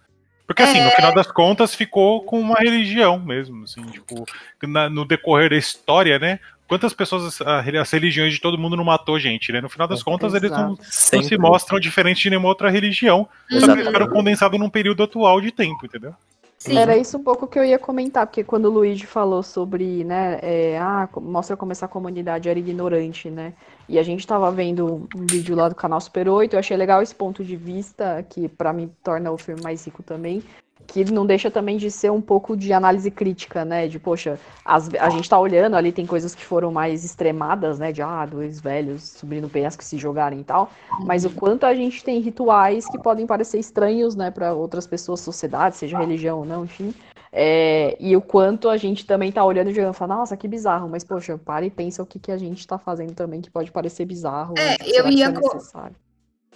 Porque, assim, É. no final das contas, ficou com uma religião mesmo, assim, tipo, na- no decorrer da história, né? Quantas pessoas, as religiões de todo mundo não matou gente, né? No final das contas, eles não, Exato. não se mostram diferentes de nenhuma outra religião, só que ficaram condensados num período atual de tempo, entendeu? Sim. Era isso um pouco que eu ia comentar, porque quando o Luigi falou sobre, né, é, ah, mostra como essa comunidade era ignorante, né? E a gente tava vendo um vídeo lá do canal Super 8, eu achei legal esse ponto de vista, que pra mim torna o filme mais rico também, que não deixa também de ser um pouco de análise crítica, né? De, poxa, as- a gente tá olhando ali, tem coisas que foram mais extremadas, né? De, ah, dois velhos subindo no penhasco se jogarem e tal. Mas o quanto a gente tem rituais que podem parecer estranhos, né, para outras pessoas, sociedade, seja religião ou não, enfim. É, e o quanto a gente também tá olhando e jogando, fala, nossa, que bizarro, mas poxa, para e pensa o que, que a gente tá fazendo também que pode parecer bizarro. É, eu ia é necessário?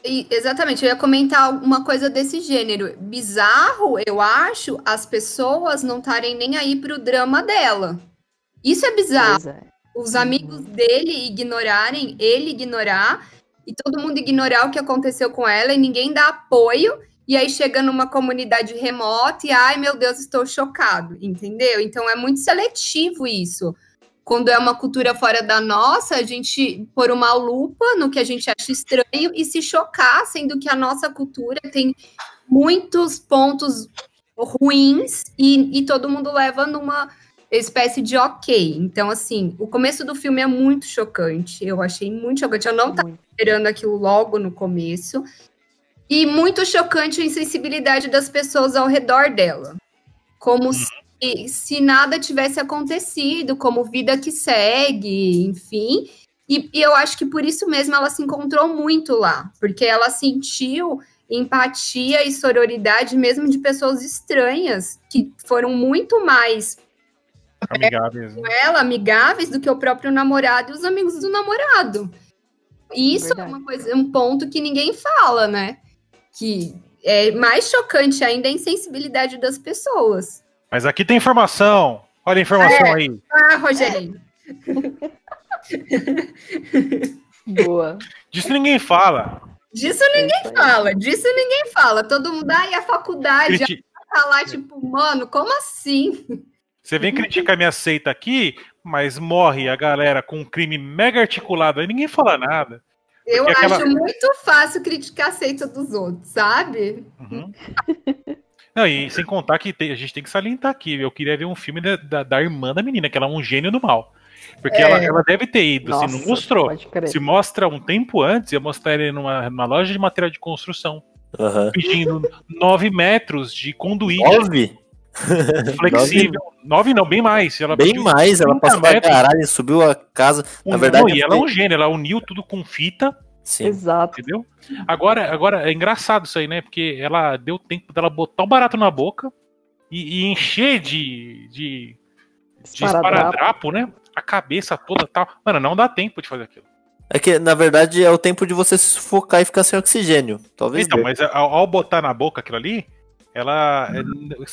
E- exatamente, eu ia comentar uma coisa desse gênero. Bizarro, eu acho, as pessoas não estarem nem aí pro drama dela. Isso é bizarro. É. Os amigos dele ignorarem, ele ignorar, e todo mundo ignorar o que aconteceu com ela, e ninguém dá apoio, e aí chega numa comunidade remota e, ai meu Deus, estou chocado, entendeu? Então é muito seletivo isso. Quando é uma cultura fora da nossa, a gente pôr uma lupa no que a gente acha estranho e se chocar, sendo que a nossa cultura tem muitos pontos ruins e, e todo mundo leva numa espécie de ok. Então, assim, o começo do filme é muito chocante. Eu achei muito chocante. Eu não estava esperando aquilo logo no começo. E muito chocante a insensibilidade das pessoas ao redor dela. Como se, se nada tivesse acontecido, como vida que segue, enfim. E, e eu acho que por isso mesmo ela se encontrou muito lá, porque ela sentiu empatia e sororidade mesmo de pessoas estranhas, que foram muito mais Amigáveis. né? ela amigáveis do que o próprio namorado e os amigos do namorado. E isso Verdade. é uma coisa, um ponto que ninguém fala, né? Que é mais chocante ainda a insensibilidade das pessoas. Mas aqui tem informação. Olha a informação aí. Ah, Rogerinho. Boa. Disso ninguém fala. Disso ninguém É aí. fala, disso ninguém fala. Todo mundo, ai, a faculdade Criti- tá lá, tipo, mano, como assim? Você vem criticar minha seita aqui, mas morre a galera com um crime mega articulado aí, ninguém fala nada. Eu acho aquela... muito fácil criticar a seita dos outros, sabe? Uhum. Não, e sem contar que tem, a gente tem que salientar aqui. Eu queria ver um filme da, da, da irmã da menina, que ela é um gênio do mal. Porque é. ela, ela deve ter ido, Nossa, se não mostrou. Se mostra um tempo antes, ia mostrar ele numa, numa loja de material de construção. Uhum. Pedindo 9 metros de conduíte. 9? Flexível. 9 não, bem mais. Ela bem mais, ela passou pra caralho, subiu a casa. Um, na verdade, não, e ela é um gênio, ela uniu tudo com fita. Sim. Exato. Entendeu? Agora, agora é engraçado isso aí, né? Porque ela deu tempo dela botar o barato na boca e, e encher de, de, de esparadrapo, né? A cabeça toda tal. Mano, não dá tempo de fazer aquilo. É que, na verdade, é o tempo de você se sufocar e ficar sem oxigênio. Talvez. Então, mas ao, ao botar na boca aquilo ali, ela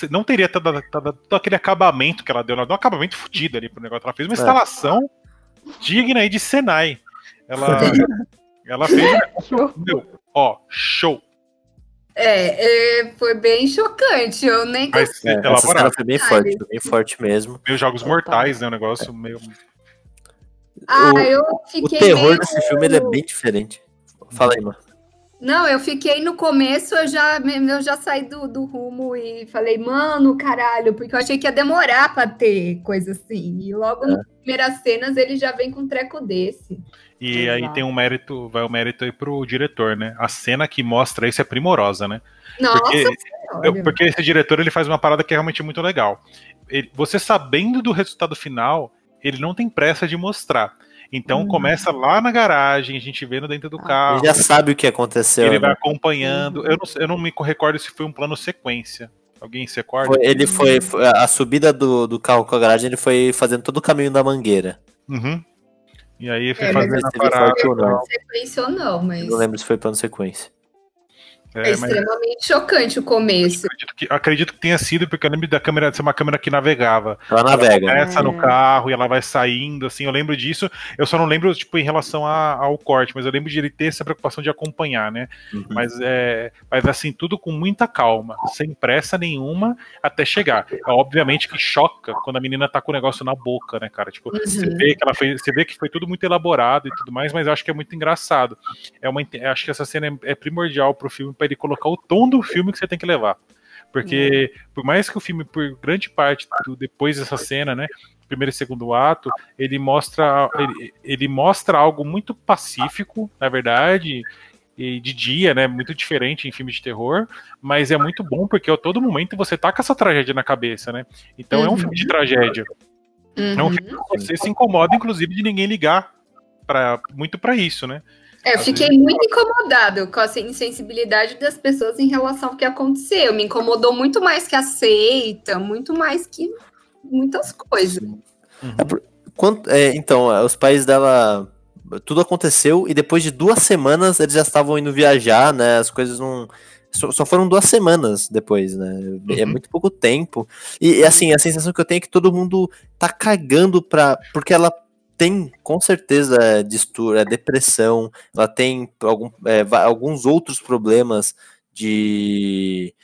não teria todo, todo, todo, aquele acabamento que ela deu. Ela deu um acabamento fodido ali pro negócio. Ela fez uma é. instalação digna aí de Senai. Ela, ela fez. meu, ó, show. É, é, foi bem chocante. Eu nem Mas, é, cena foi bem forte, foi bem forte mesmo. Meio jogos mortais, né? O negócio meio. Ah, o, eu fiquei. O terror meio... desse filme é bem diferente. Fala aí, mano. Não, eu fiquei no começo, eu já, eu já saí do, do rumo e falei, mano, caralho, porque eu achei que ia demorar pra ter coisa assim. E logo é. nas primeiras cenas ele já vem com um treco desse. E Exato. aí tem um mérito, vai o mérito aí pro diretor, né? A cena que mostra isso é primorosa, né? Nossa porque, eu, porque esse diretor ele faz uma parada que é realmente muito legal. Ele, você sabendo do resultado final, ele não tem pressa de mostrar. Então hum. começa lá na garagem, a gente vendo dentro do ah, carro. Ele já sabe o que aconteceu. Ele né? vai acompanhando. Eu não, eu não me recordo se foi um plano sequência. Alguém se recorda? Foi, ele foi. A subida do, do carro com a garagem, ele foi fazendo todo o caminho da mangueira. Uhum. E aí foi é, fazendo a parada. Não. Sequência ou não, mas. Eu não lembro se foi plano sequência. É, é extremamente mas... chocante o começo. Acredito que, acredito que, tenha sido, porque eu lembro da câmera ser uma câmera que navegava. Ela navega. Ela começa é. no carro e ela vai saindo, assim, eu lembro disso. Eu só não lembro, tipo, em relação a, ao corte, mas eu lembro de ele ter essa preocupação de acompanhar, né? Uhum. Mas é. Mas assim, tudo com muita calma, sem pressa nenhuma, até chegar. Obviamente que choca quando a menina tá com o negócio na boca, né, cara? Tipo, uhum. você vê que ela fez. Você vê que foi tudo muito elaborado e tudo mais, mas eu acho que é muito engraçado. É uma, acho que essa cena é, é primordial pro filme para ele colocar o tom do filme que você tem que levar. Porque, uhum. por mais que o filme, por grande parte, do, depois dessa cena, né? Primeiro e segundo ato, ele mostra, ele, ele mostra algo muito pacífico, na verdade, e de dia, né? Muito diferente em filme de terror, mas é muito bom porque a todo momento você tá com essa tragédia na cabeça, né? Então uhum. é um filme de uhum. tragédia. Uhum. É um filme que você se incomoda, inclusive, de ninguém ligar para muito para isso, né? É, eu fiquei muito incomodado com a insensibilidade das pessoas em relação ao que aconteceu. Me incomodou muito mais que a seita, muito mais que muitas coisas. Uhum. É, é, então, os pais dela. Tudo aconteceu e depois de duas semanas eles já estavam indo viajar, né? As coisas não. Só, só foram duas semanas depois, né? É uhum. É muito pouco tempo. E assim, a sensação que eu tenho é que todo mundo tá cagando pra. Porque ela tem com certeza distúrbio, é depressão, ela tem algum, é, alguns outros problemas de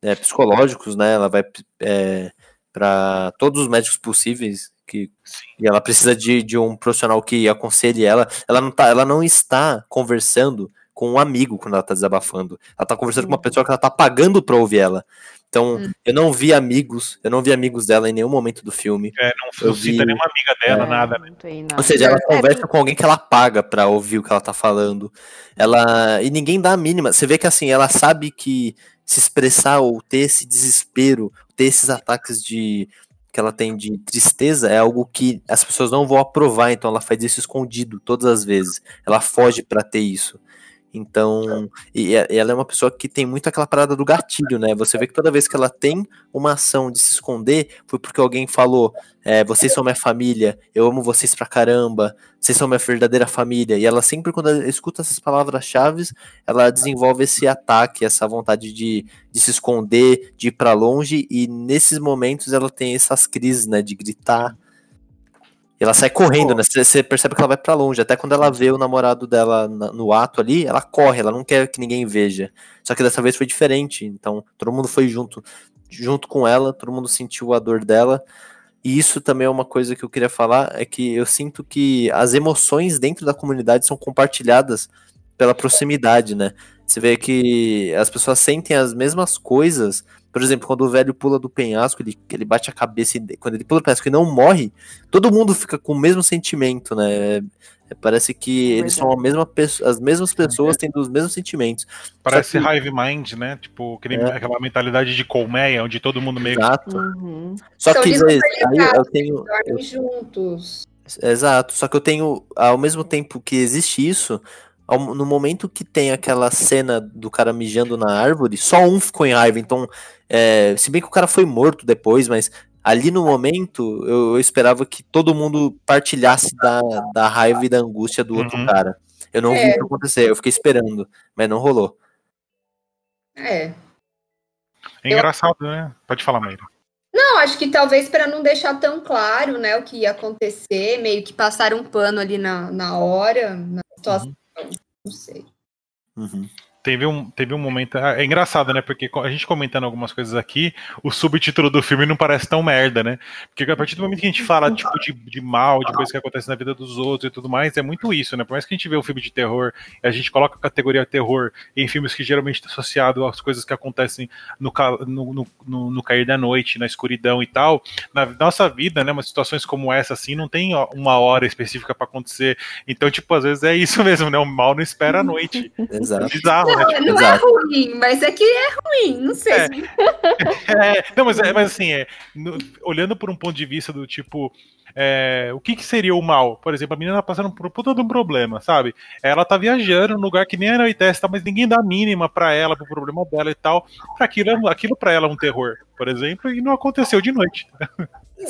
é, psicológicos, né? Ela vai é, para todos os médicos possíveis que e ela precisa de, de um profissional que aconselhe ela. Ela não tá, ela não está conversando com um amigo quando ela tá desabafando. Ela tá conversando com uma pessoa que ela tá pagando pra ouvir ela. Então, hum. eu não vi amigos, eu não vi amigos dela em nenhum momento do filme. É, não eu cita vi... nenhuma amiga dela, é, nada, né? Ou seja, ela é, conversa é, com alguém que ela paga pra ouvir o que ela tá falando. Ela. E ninguém dá a mínima. Você vê que assim, ela sabe que se expressar ou ter esse desespero, ter esses ataques de que ela tem de tristeza é algo que as pessoas não vão aprovar, então ela faz isso escondido todas as vezes. Ela foge para ter isso. Então, e, ela é uma pessoa que tem muito aquela parada do gatilho, né? Você vê que toda vez que ela tem uma ação de se esconder, foi porque alguém falou: é, vocês são minha família, eu amo vocês pra caramba, vocês são minha verdadeira família. E ela sempre, quando ela escuta essas palavras-chave, ela desenvolve esse ataque, essa vontade de, de se esconder, de ir para longe, e nesses momentos ela tem essas crises, né? De gritar ela sai correndo, né? Você percebe que ela vai para longe. Até quando ela vê o namorado dela no ato ali, ela corre, ela não quer que ninguém veja. Só que dessa vez foi diferente. Então, todo mundo foi junto, junto com ela, todo mundo sentiu a dor dela. E isso também é uma coisa que eu queria falar, é que eu sinto que as emoções dentro da comunidade são compartilhadas pela proximidade, né? Você vê que as pessoas sentem as mesmas coisas. Por exemplo, quando o velho pula do penhasco, ele, ele bate a cabeça, e, quando ele pula do penhasco e não morre, todo mundo fica com o mesmo sentimento, né? É, parece que é eles são a mesma as mesmas pessoas tendo os mesmos sentimentos. Parece que... Hive Mind, né? Tipo, aquele, é. aquela mentalidade de colmeia, onde todo mundo meio Exato. Uhum. Só São que aí eu tenho. Eu... juntos. Exato. Só que eu tenho, ao mesmo tempo que existe isso, no momento que tem aquela cena do cara mijando na árvore, só um ficou em raiva. Então, é, se bem que o cara foi morto depois, mas ali no momento eu, eu, esperava que todo mundo partilhasse da, da raiva e da angústia do outro uhum. cara. Eu não é. vi isso acontecer, eu fiquei esperando, mas não rolou. É. É engraçado, né? Pode falar, Maíra. Não, acho que talvez para não deixar tão claro, né, o que ia acontecer, meio que passar um pano ali na, na hora, na situação. Uhum. Não sei. Uhum teve um, teve um momento. É engraçado, né? Porque a gente comentando algumas coisas aqui, o subtítulo do filme não parece tão merda, né? Porque a partir do momento que a gente fala tipo, de, de mal, de coisas que acontecem na vida dos outros e tudo mais, é muito isso, né? Por mais que a gente vê um filme de terror a gente coloca a categoria terror em filmes que geralmente está associado às coisas que acontecem no, no, no, no, cair da noite, na escuridão e tal, na nossa vida, né? Umas situações como essa, assim, não tem uma hora específica para acontecer. Então, tipo, às vezes é isso mesmo, né? O mal não espera a noite. Exato. Bizarro, não, né? Tipo, não é ruim, mas é que é ruim, não sei. É. é, não, mas, é, mas assim, é, no, olhando por um ponto de vista do tipo. É, o que, que, seria o mal? Por exemplo, a menina tá passando por um puta de um problema, sabe? Ela tá viajando num lugar que nem era Itesta, mas ninguém dá a mínima para ela, pro problema dela e tal. Aquilo, aquilo para ela é um terror, por exemplo, e não aconteceu de noite.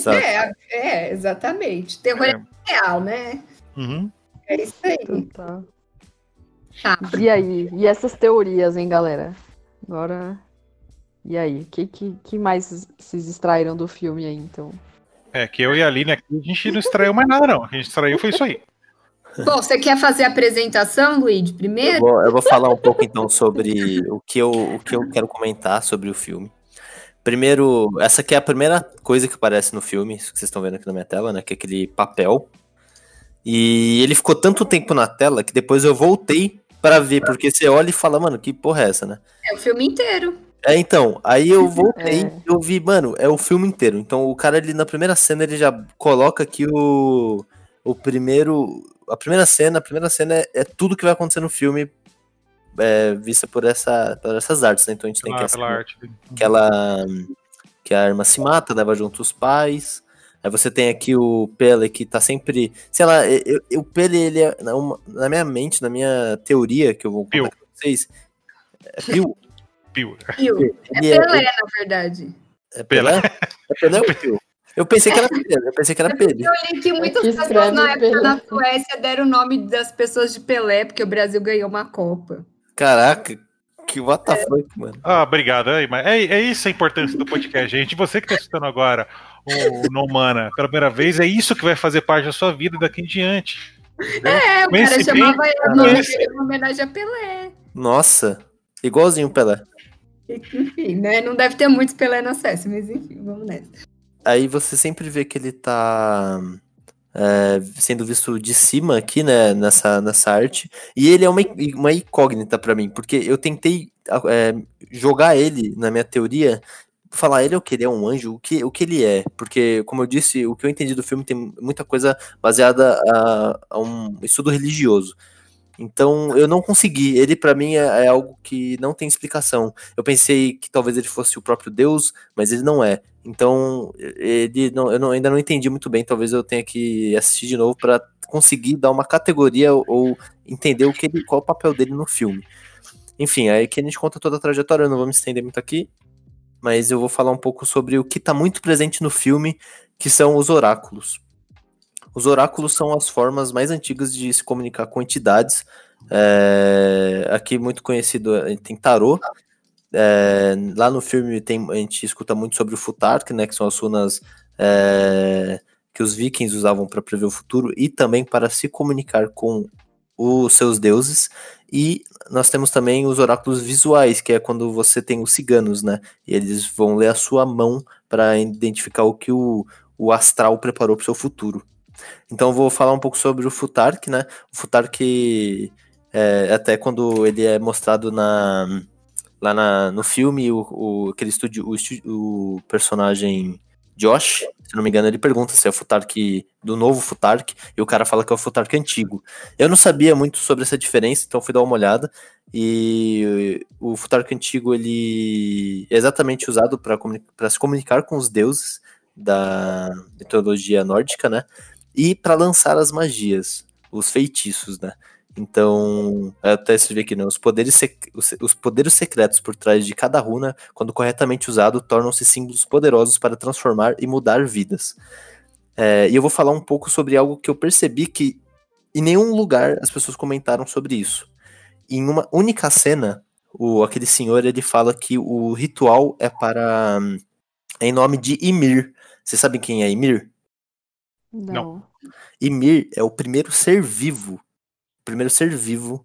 É, é, exatamente. Terror é, real, né? Uhum. É isso aí. Tá. Tá. E aí? E essas teorias, hein, galera? Agora. E aí? O que, que, que mais vocês extraíram do filme aí, então? É, que eu e a Aline aqui, a gente não extraiu mais nada, não. O que a gente extraiu foi isso aí. Bom, você quer fazer a apresentação, Luiz, primeiro? Eu vou, eu vou, falar um pouco então sobre o que, eu, o que eu quero comentar sobre o filme. Primeiro, essa aqui é a primeira coisa que aparece no filme, isso que vocês estão vendo aqui na minha tela, né? Que é aquele papel. E ele ficou tanto tempo na tela que depois eu voltei para ver, porque você olha e fala, mano, que porra é essa, né? É o filme inteiro. É, então, aí eu voltei é. e eu vi, mano, é o filme inteiro. Então o cara ali na primeira cena ele já coloca aqui o, o primeiro. A primeira cena, a primeira cena é, é tudo que vai acontecer no filme é, vista por, essa, por essas artes, né? Então a gente tem que, essa, arte. que ela. Que a irmã se mata, leva junto os pais. Aí você tem aqui o Pele que tá sempre. Sei lá, eu, eu, o Pele, ele é. Na minha mente, na minha teoria que eu vou contar com vocês. É Pio. Pio. Pio. É Pelé, é, na verdade. É Pelé? É Pelé ou Pio? Eu pensei que era Pelé, eu pensei que era Pelé. Eu li que muitas pessoas na época na Suécia deram o nome das pessoas de Pelé, porque o Brasil ganhou uma Copa. Caraca, que what the fuck, mano. Ah, obrigado. É, é isso a importância do podcast, gente. Você que tá assistindo agora o Nomana pela primeira vez, é isso que vai fazer parte da sua vida daqui em diante. É, o cara chamava o nome dele em homenagem a Pelé. Nossa, igualzinho o Pelé. Enfim, né? Não deve ter muitos Pelé na CS, mas enfim, vamos nessa. Aí você sempre vê que ele tá é, sendo visto de cima aqui, né, nessa, nessa arte. E ele é uma, uma incógnita para mim, porque eu tentei é, jogar ele na minha teoria falar ele é o que ele é um anjo, o que, o que ele é, porque como eu disse, o que eu entendi do filme tem muita coisa baseada a, a um estudo religioso. Então eu não consegui. Ele para mim é, é, algo que não tem explicação. Eu pensei que talvez ele fosse o próprio Deus, mas ele não é. Então ele não, eu não, ainda não entendi muito bem. Talvez eu tenha que assistir de novo para conseguir dar uma categoria ou, entender o que ele, qual é o papel dele no filme. Enfim, aí que a gente conta toda a trajetória. Eu não vou me estender muito aqui mas eu vou falar um pouco sobre o que está muito presente no filme, que são os oráculos. Os oráculos são as formas mais antigas de se comunicar com entidades. É, aqui muito conhecido tem tarô. É, lá no filme tem, a gente escuta muito sobre o Futark, né, que são as runas é, que os vikings usavam para prever o futuro e também para se comunicar com os seus deuses. E nós temos também os oráculos visuais, que é quando você tem os ciganos, né? E eles vão ler a sua mão para identificar o que o, o astral preparou para o seu futuro. Então vou falar um pouco sobre o Futark, né? O Futark, é, até quando ele é mostrado na, lá na, no filme, o, o aquele estúdio, o, o personagem Josh, se não me engano, ele pergunta se é o Futark do novo Futark, e o cara fala que é o Futark antigo. Eu não sabia muito sobre essa diferença, então fui dar uma olhada. E o Futark antigo ele é exatamente usado para se comunicar com os deuses da mitologia nórdica, né? E para lançar as magias, os feitiços, né? Então, até se vê aqui, né? Os poderes, os, os poderes secretos por trás de cada runa, quando corretamente usado, tornam-se símbolos poderosos para transformar e mudar vidas. É, e eu vou falar um pouco sobre algo que eu percebi que em nenhum lugar as pessoas comentaram sobre isso. Em uma única cena, o, aquele senhor ele fala que o ritual é para. É em nome de Ymir. Vocês sabem quem é Ymir? Não. Ymir é o primeiro ser vivo primeiro ser vivo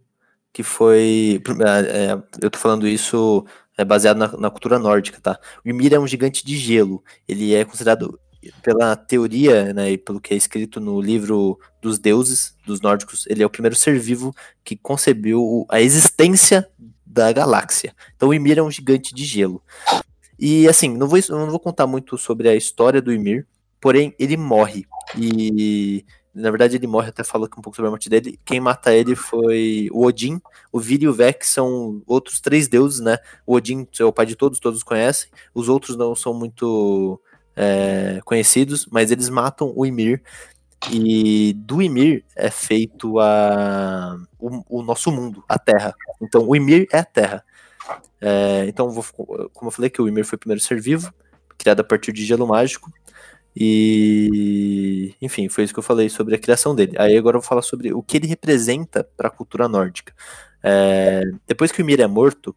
que foi. É, é, eu tô falando isso é baseado na, na, cultura nórdica, tá? O Ymir é um gigante de gelo. Ele é considerado, pela teoria, né, e pelo que é escrito no livro dos deuses, dos nórdicos, ele é o primeiro ser vivo que concebeu a existência da galáxia. Então o Ymir é um gigante de gelo. E assim, não vou, não vou contar muito sobre a história do Ymir, porém ele morre. E na verdade, ele morre, até fala um pouco sobre a morte dele. Quem mata ele foi o Odin. O Vir e o Vec são outros três deuses, né? O Odin é o pai de todos, todos conhecem. Os outros não são muito é, conhecidos, mas eles matam o Ymir. E do Ymir é feito a, o, o nosso mundo, a Terra. Então, o Ymir é a Terra. É, então, vou, como eu falei, que o Ymir foi o primeiro ser vivo, criado a partir de gelo mágico. E, enfim, foi isso que eu falei sobre a criação dele. Aí agora eu vou falar sobre o que ele representa para a cultura nórdica. É, depois que o Ymir é morto,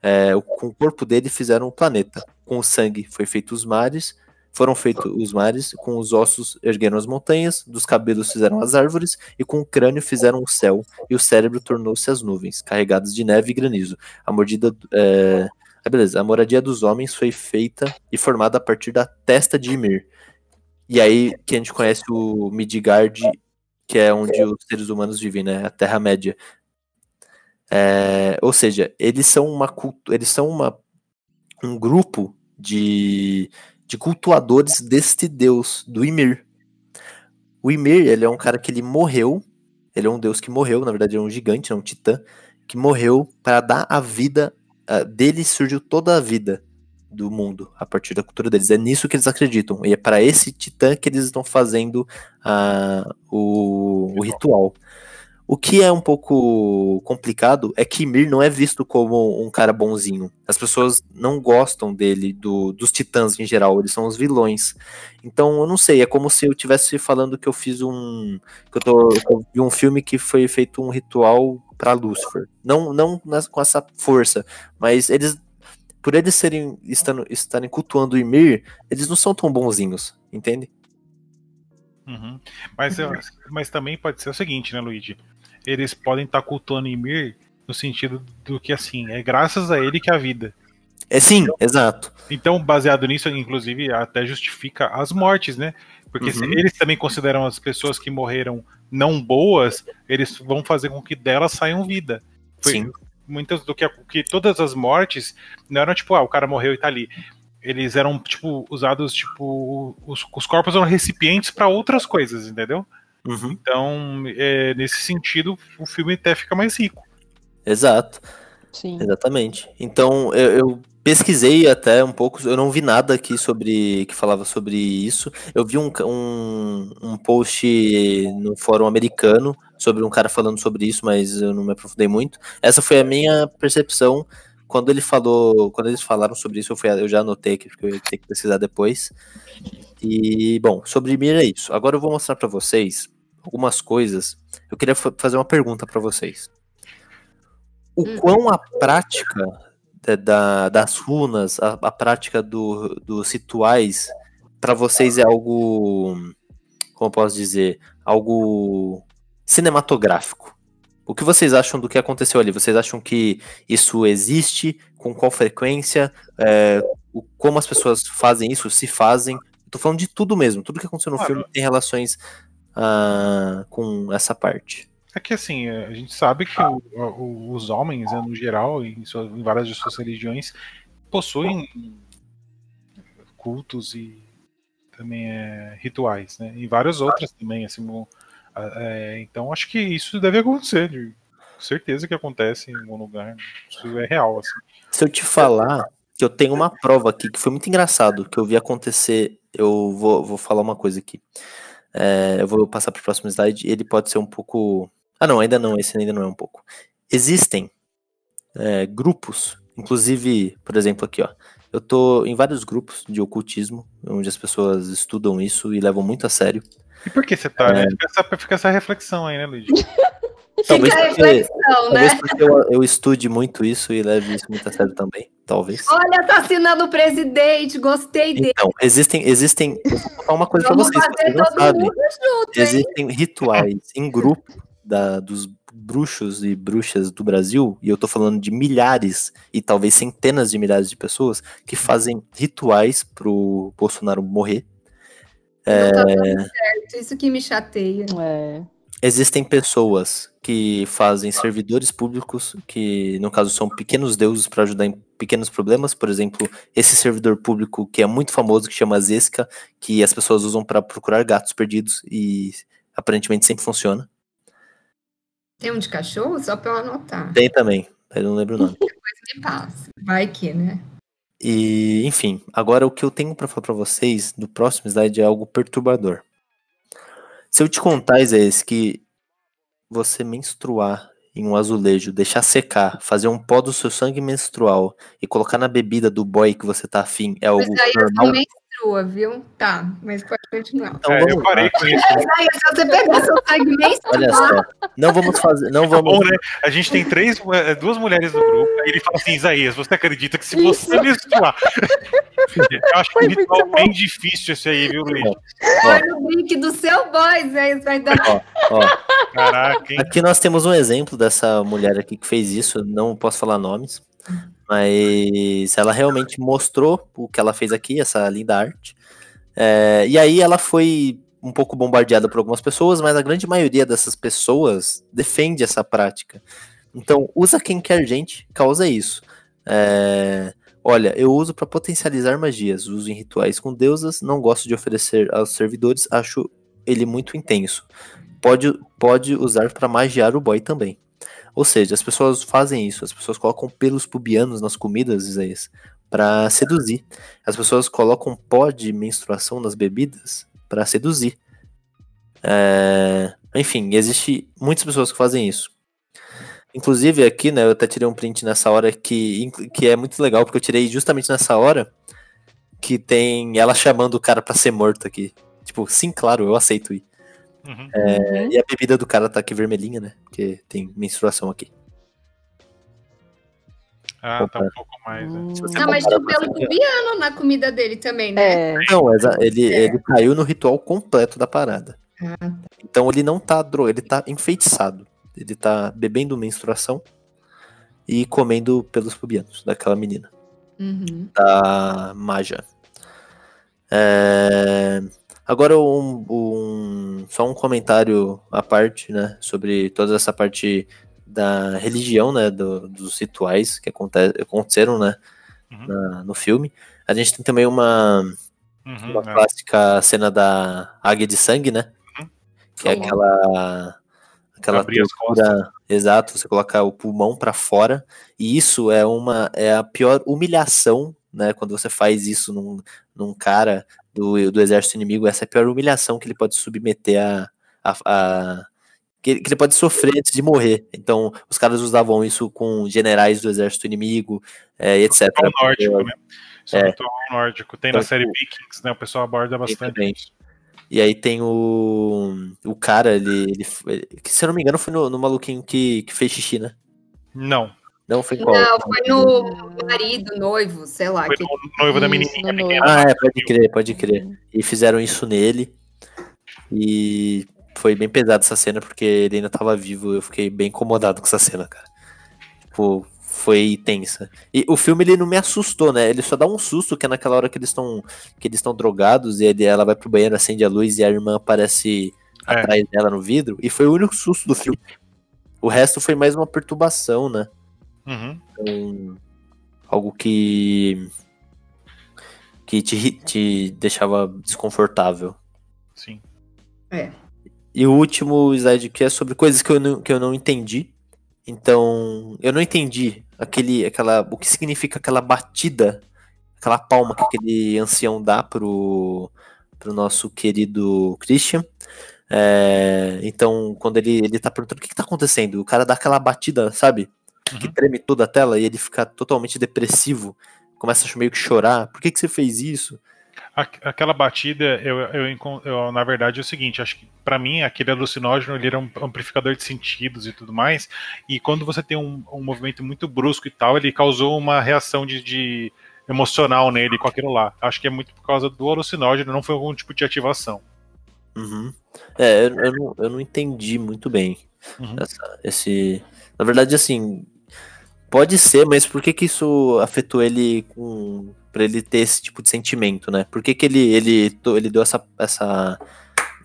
é, com o corpo dele fizeram o planeta. Com o sangue foi feito os mares, foram feitos os mares, com os ossos ergueram as montanhas, dos cabelos fizeram as árvores, e com o crânio fizeram o céu, e o cérebro tornou-se as nuvens, carregadas de neve e granizo. A mordida. É... Ah, beleza. A moradia dos homens foi feita e formada a partir da testa de Ymir. E aí que a gente conhece o Midgard, que é onde os seres humanos vivem, né? A Terra-média. É, ou seja, eles são uma eles são uma, um grupo de, de cultuadores deste deus, do Ymir. O Ymir, ele é um cara que ele morreu, ele é um deus que morreu, na verdade é um gigante, é um titã, que morreu para dar a vida, uh, dele surgiu toda a vida do mundo a partir da cultura deles. É nisso que eles acreditam. E é para esse titã que eles estão fazendo uh, o, o, ritual. O que é um pouco complicado é que Mir não é visto como um cara bonzinho. As pessoas não gostam dele, do, dos titãs em geral, eles são os vilões. Então, eu não sei, é como se eu estivesse falando que eu fiz um. que eu, tô, eu vi um filme que foi feito um ritual para Lucifer. Não, não com essa força, mas eles por eles serem estando, estarem cultuando o Ymir, eles não são tão bonzinhos, entende? Uhum. Mas, mas também pode ser o seguinte, né, Luigi? Eles podem estar cultuando Ymir no sentido do que, assim, é graças a ele que a vida. É sim, então, exato. Então, baseado nisso, inclusive, até justifica as mortes, né? Porque uhum. se eles também consideram as pessoas que morreram não boas, eles vão fazer com que delas saiam vida. Foi, sim muitas do que, que todas as mortes não eram tipo, ah, o cara morreu e tá ali. Eles eram, tipo, usados, tipo, os, os corpos eram recipientes para outras coisas, entendeu? Uhum. Então, é, nesse sentido, o filme até fica mais rico. Exato. Sim. Exatamente. Então, eu, eu pesquisei até um pouco, eu não vi nada aqui sobre que falava sobre isso. Eu vi um, um, um, post no fórum americano sobre um cara falando sobre isso, mas eu não me aprofundei muito. Essa foi a minha percepção quando ele falou, quando eles falaram sobre isso, eu, fui, eu já anotei aqui porque eu ia ter que pesquisar depois. E bom, sobre Mir é isso. Agora eu vou mostrar para vocês algumas coisas. Eu queria fazer uma pergunta para vocês. O hum. quão a prática da, das runas, a, a prática do, dos rituais, para vocês é algo, como posso dizer, algo cinematográfico. O que vocês acham do que aconteceu ali? Vocês acham que isso existe? Com qual frequência? É, o, como as pessoas fazem isso? Se fazem? Tô falando de tudo mesmo. Tudo que aconteceu no Claro. filme tem relações ah, com essa parte. É que assim, a gente sabe que o- o- os homens, né, no geral, em, suas- em várias de suas religiões, possuem cultos e também é, rituais, né? E várias outras também, assim. ah, é, então acho que isso deve acontecer, de certeza que acontece em algum lugar. Isso é real, assim. Se eu te falar que eu tenho uma prova aqui que foi muito engraçado, que eu vi acontecer, eu vou, vou falar uma coisa aqui. É, eu vou passar para o próximo slide. Ele pode ser um pouco. Ah, não, ainda não. Esse ainda não é um pouco. Existem é, grupos, inclusive, por exemplo, aqui, ó. Eu tô em vários grupos de ocultismo, onde as pessoas estudam isso e levam muito a sério. E por que você tá, né? Fica essa, fica essa reflexão aí, né, Luigi? Talvez Fica a porque, reflexão, né? talvez porque eu, eu estude muito isso e leve isso muito a sério também. Talvez. Olha, assassinando o presidente, gostei dele. Então, existem, existem. Eu vou contar uma coisa pra Vamos vocês, que fazer vocês não todo sabem. mundo junto, hein? Existem rituais em grupo da, dos bruxos e bruxas do Brasil, e eu tô falando de milhares e talvez centenas de milhares de pessoas que fazem rituais pro Bolsonaro morrer. Tá dando certo, isso que me chateia. É. Existem pessoas que fazem servidores públicos, que no caso são pequenos deuses para ajudar em pequenos problemas. Por exemplo, esse servidor público que é muito famoso, que chama Zesca, que as pessoas usam para procurar gatos perdidos e aparentemente sempre funciona. Tem um de cachorro? Só pra eu anotar. Tem também, eu não lembro o nome. Me passa. Vai que, né? E, enfim, agora o que eu tenho para falar para vocês no próximo slide é algo perturbador. Se eu te contar, Isaías, que você menstruar em um azulejo, deixar secar, fazer um pó do seu sangue menstrual e colocar na bebida do boy que você tá afim é algo Mas aí eu normal? Menstrua, viu? Tá, mas pode continuar. Então É, vamos eu parei lá. com isso. Aí, se você pegar seu menstrual, Olha só, não vamos fazer, não Tá vamos bom, né? A gente tem três, eh, duas mulheres no grupo, aí ele fala assim, Isaías, você acredita que se você menstruar... Eu acho que é um ritual bem difícil esse aí, viu, Luiz? olha o link do seu boy, Zé, vai dar. Ó, Caraca, hein? Aqui nós temos um exemplo dessa mulher aqui que fez isso, não posso falar nomes, mas ela realmente mostrou o que ela fez aqui, essa linda arte. É, e aí ela foi um pouco bombardeada por algumas pessoas, mas a grande maioria dessas pessoas defende essa prática. Então, usa quem quer gente, causa isso. É, olha, eu uso para potencializar magias, uso em rituais com deusas, não gosto de oferecer aos servidores, acho ele muito intenso pode, pode usar para magiar o boy também. Ou seja, as pessoas fazem isso, as pessoas colocam pelos pubianos nas comidas, Isaías, para seduzir. As pessoas colocam pó de menstruação nas bebidas para seduzir. É, Enfim, existe muitas pessoas que fazem isso. Inclusive aqui, né, eu até tirei um print nessa hora que, que é muito legal, porque eu tirei justamente nessa hora que tem ela chamando o cara pra ser morto aqui. Tipo, sim, claro, eu aceito ir. Uhum. Uhum. E a bebida do cara tá aqui vermelhinha, né? Porque tem menstruação aqui. Ah, tá um pouco mais. né? Não, mas tinha com pelo pubiano na comida dele também, né? É. Não, ele, É. ele caiu no ritual completo da parada. Ah, tá. Então ele não tá dro, ele tá enfeitiçado. Ele tá bebendo menstruação e comendo pelos pubianos daquela menina, Uhum. da Maja. É, Agora um, um- só um comentário à parte, né, sobre toda essa parte da religião, né, do- dos rituais que aconte, aconteceram, né, Uhum. na- no filme. A gente tem também uma, Uhum, uma é. clássica cena da águia de sangue, né? Uhum. Que é aquela aquela Abrir as tortura, exato, você colocar o pulmão pra fora, e isso é uma é a pior humilhação, né, quando você faz isso num, num cara do, do exército inimigo, essa é a pior humilhação que ele pode submeter a, a, a- que, ele- que ele pode sofrer antes de morrer. Então, os caras usavam isso com generais do exército inimigo, é, etc. Ritual nórdico, né? Isso é, É. nórdico. Tem na Então, série Vikings, né? O pessoal aborda bastante. E aí tem o. O cara, ele. ele, ele- que se eu não me engano, foi no, no maluquinho que, que fez xixi, né? Não, Não foi qual? Não, foi no marido, noivo, sei lá. foi que- no noivo da Isso, menininha pequena. Ah, é, pode crer, pode crer. E fizeram isso nele. E foi bem pesado essa cena, porque ele ainda tava vivo. Eu fiquei bem incomodado com essa cena, cara. Tipo, foi tensa. E o filme ele não me assustou, né? Ele só dá um susto que é naquela hora que eles estão que eles estão drogados e ele, ela vai pro banheiro, acende a luz e a irmã aparece é. atrás dela no vidro. E foi o único susto do filme. O resto foi mais uma perturbação, né? Uhum. Então, algo que que te, te deixava desconfortável. Sim. É. E o último slide que é sobre coisas que eu não, que eu não entendi. Então, eu não entendi aquele, aquela, o que significa aquela batida, aquela palma que aquele ancião dá pro, pro nosso querido Christian. É, então, quando ele, ele tá perguntando o que, que tá acontecendo, o cara dá aquela batida, sabe? Uhum. Que treme toda a tela e ele fica totalmente depressivo, começa a meio que chorar. Por que, que você fez isso? Aquela batida, eu, eu, eu, na verdade é o seguinte, acho que para mim aquele alucinógeno ele era um amplificador de sentidos e tudo mais, e quando você tem um, um movimento muito brusco e tal, ele causou uma reação de, de, emocional nele com aquilo lá. Acho que é muito por causa do alucinógeno, não foi algum tipo de ativação. Uhum. É, eu, eu, não, eu não entendi muito bem uhum. essa, esse. Na verdade, assim, pode ser, mas por que que isso afetou ele com para ele ter esse tipo de sentimento, né? Por que, que ele, ele, ele deu essa, essa.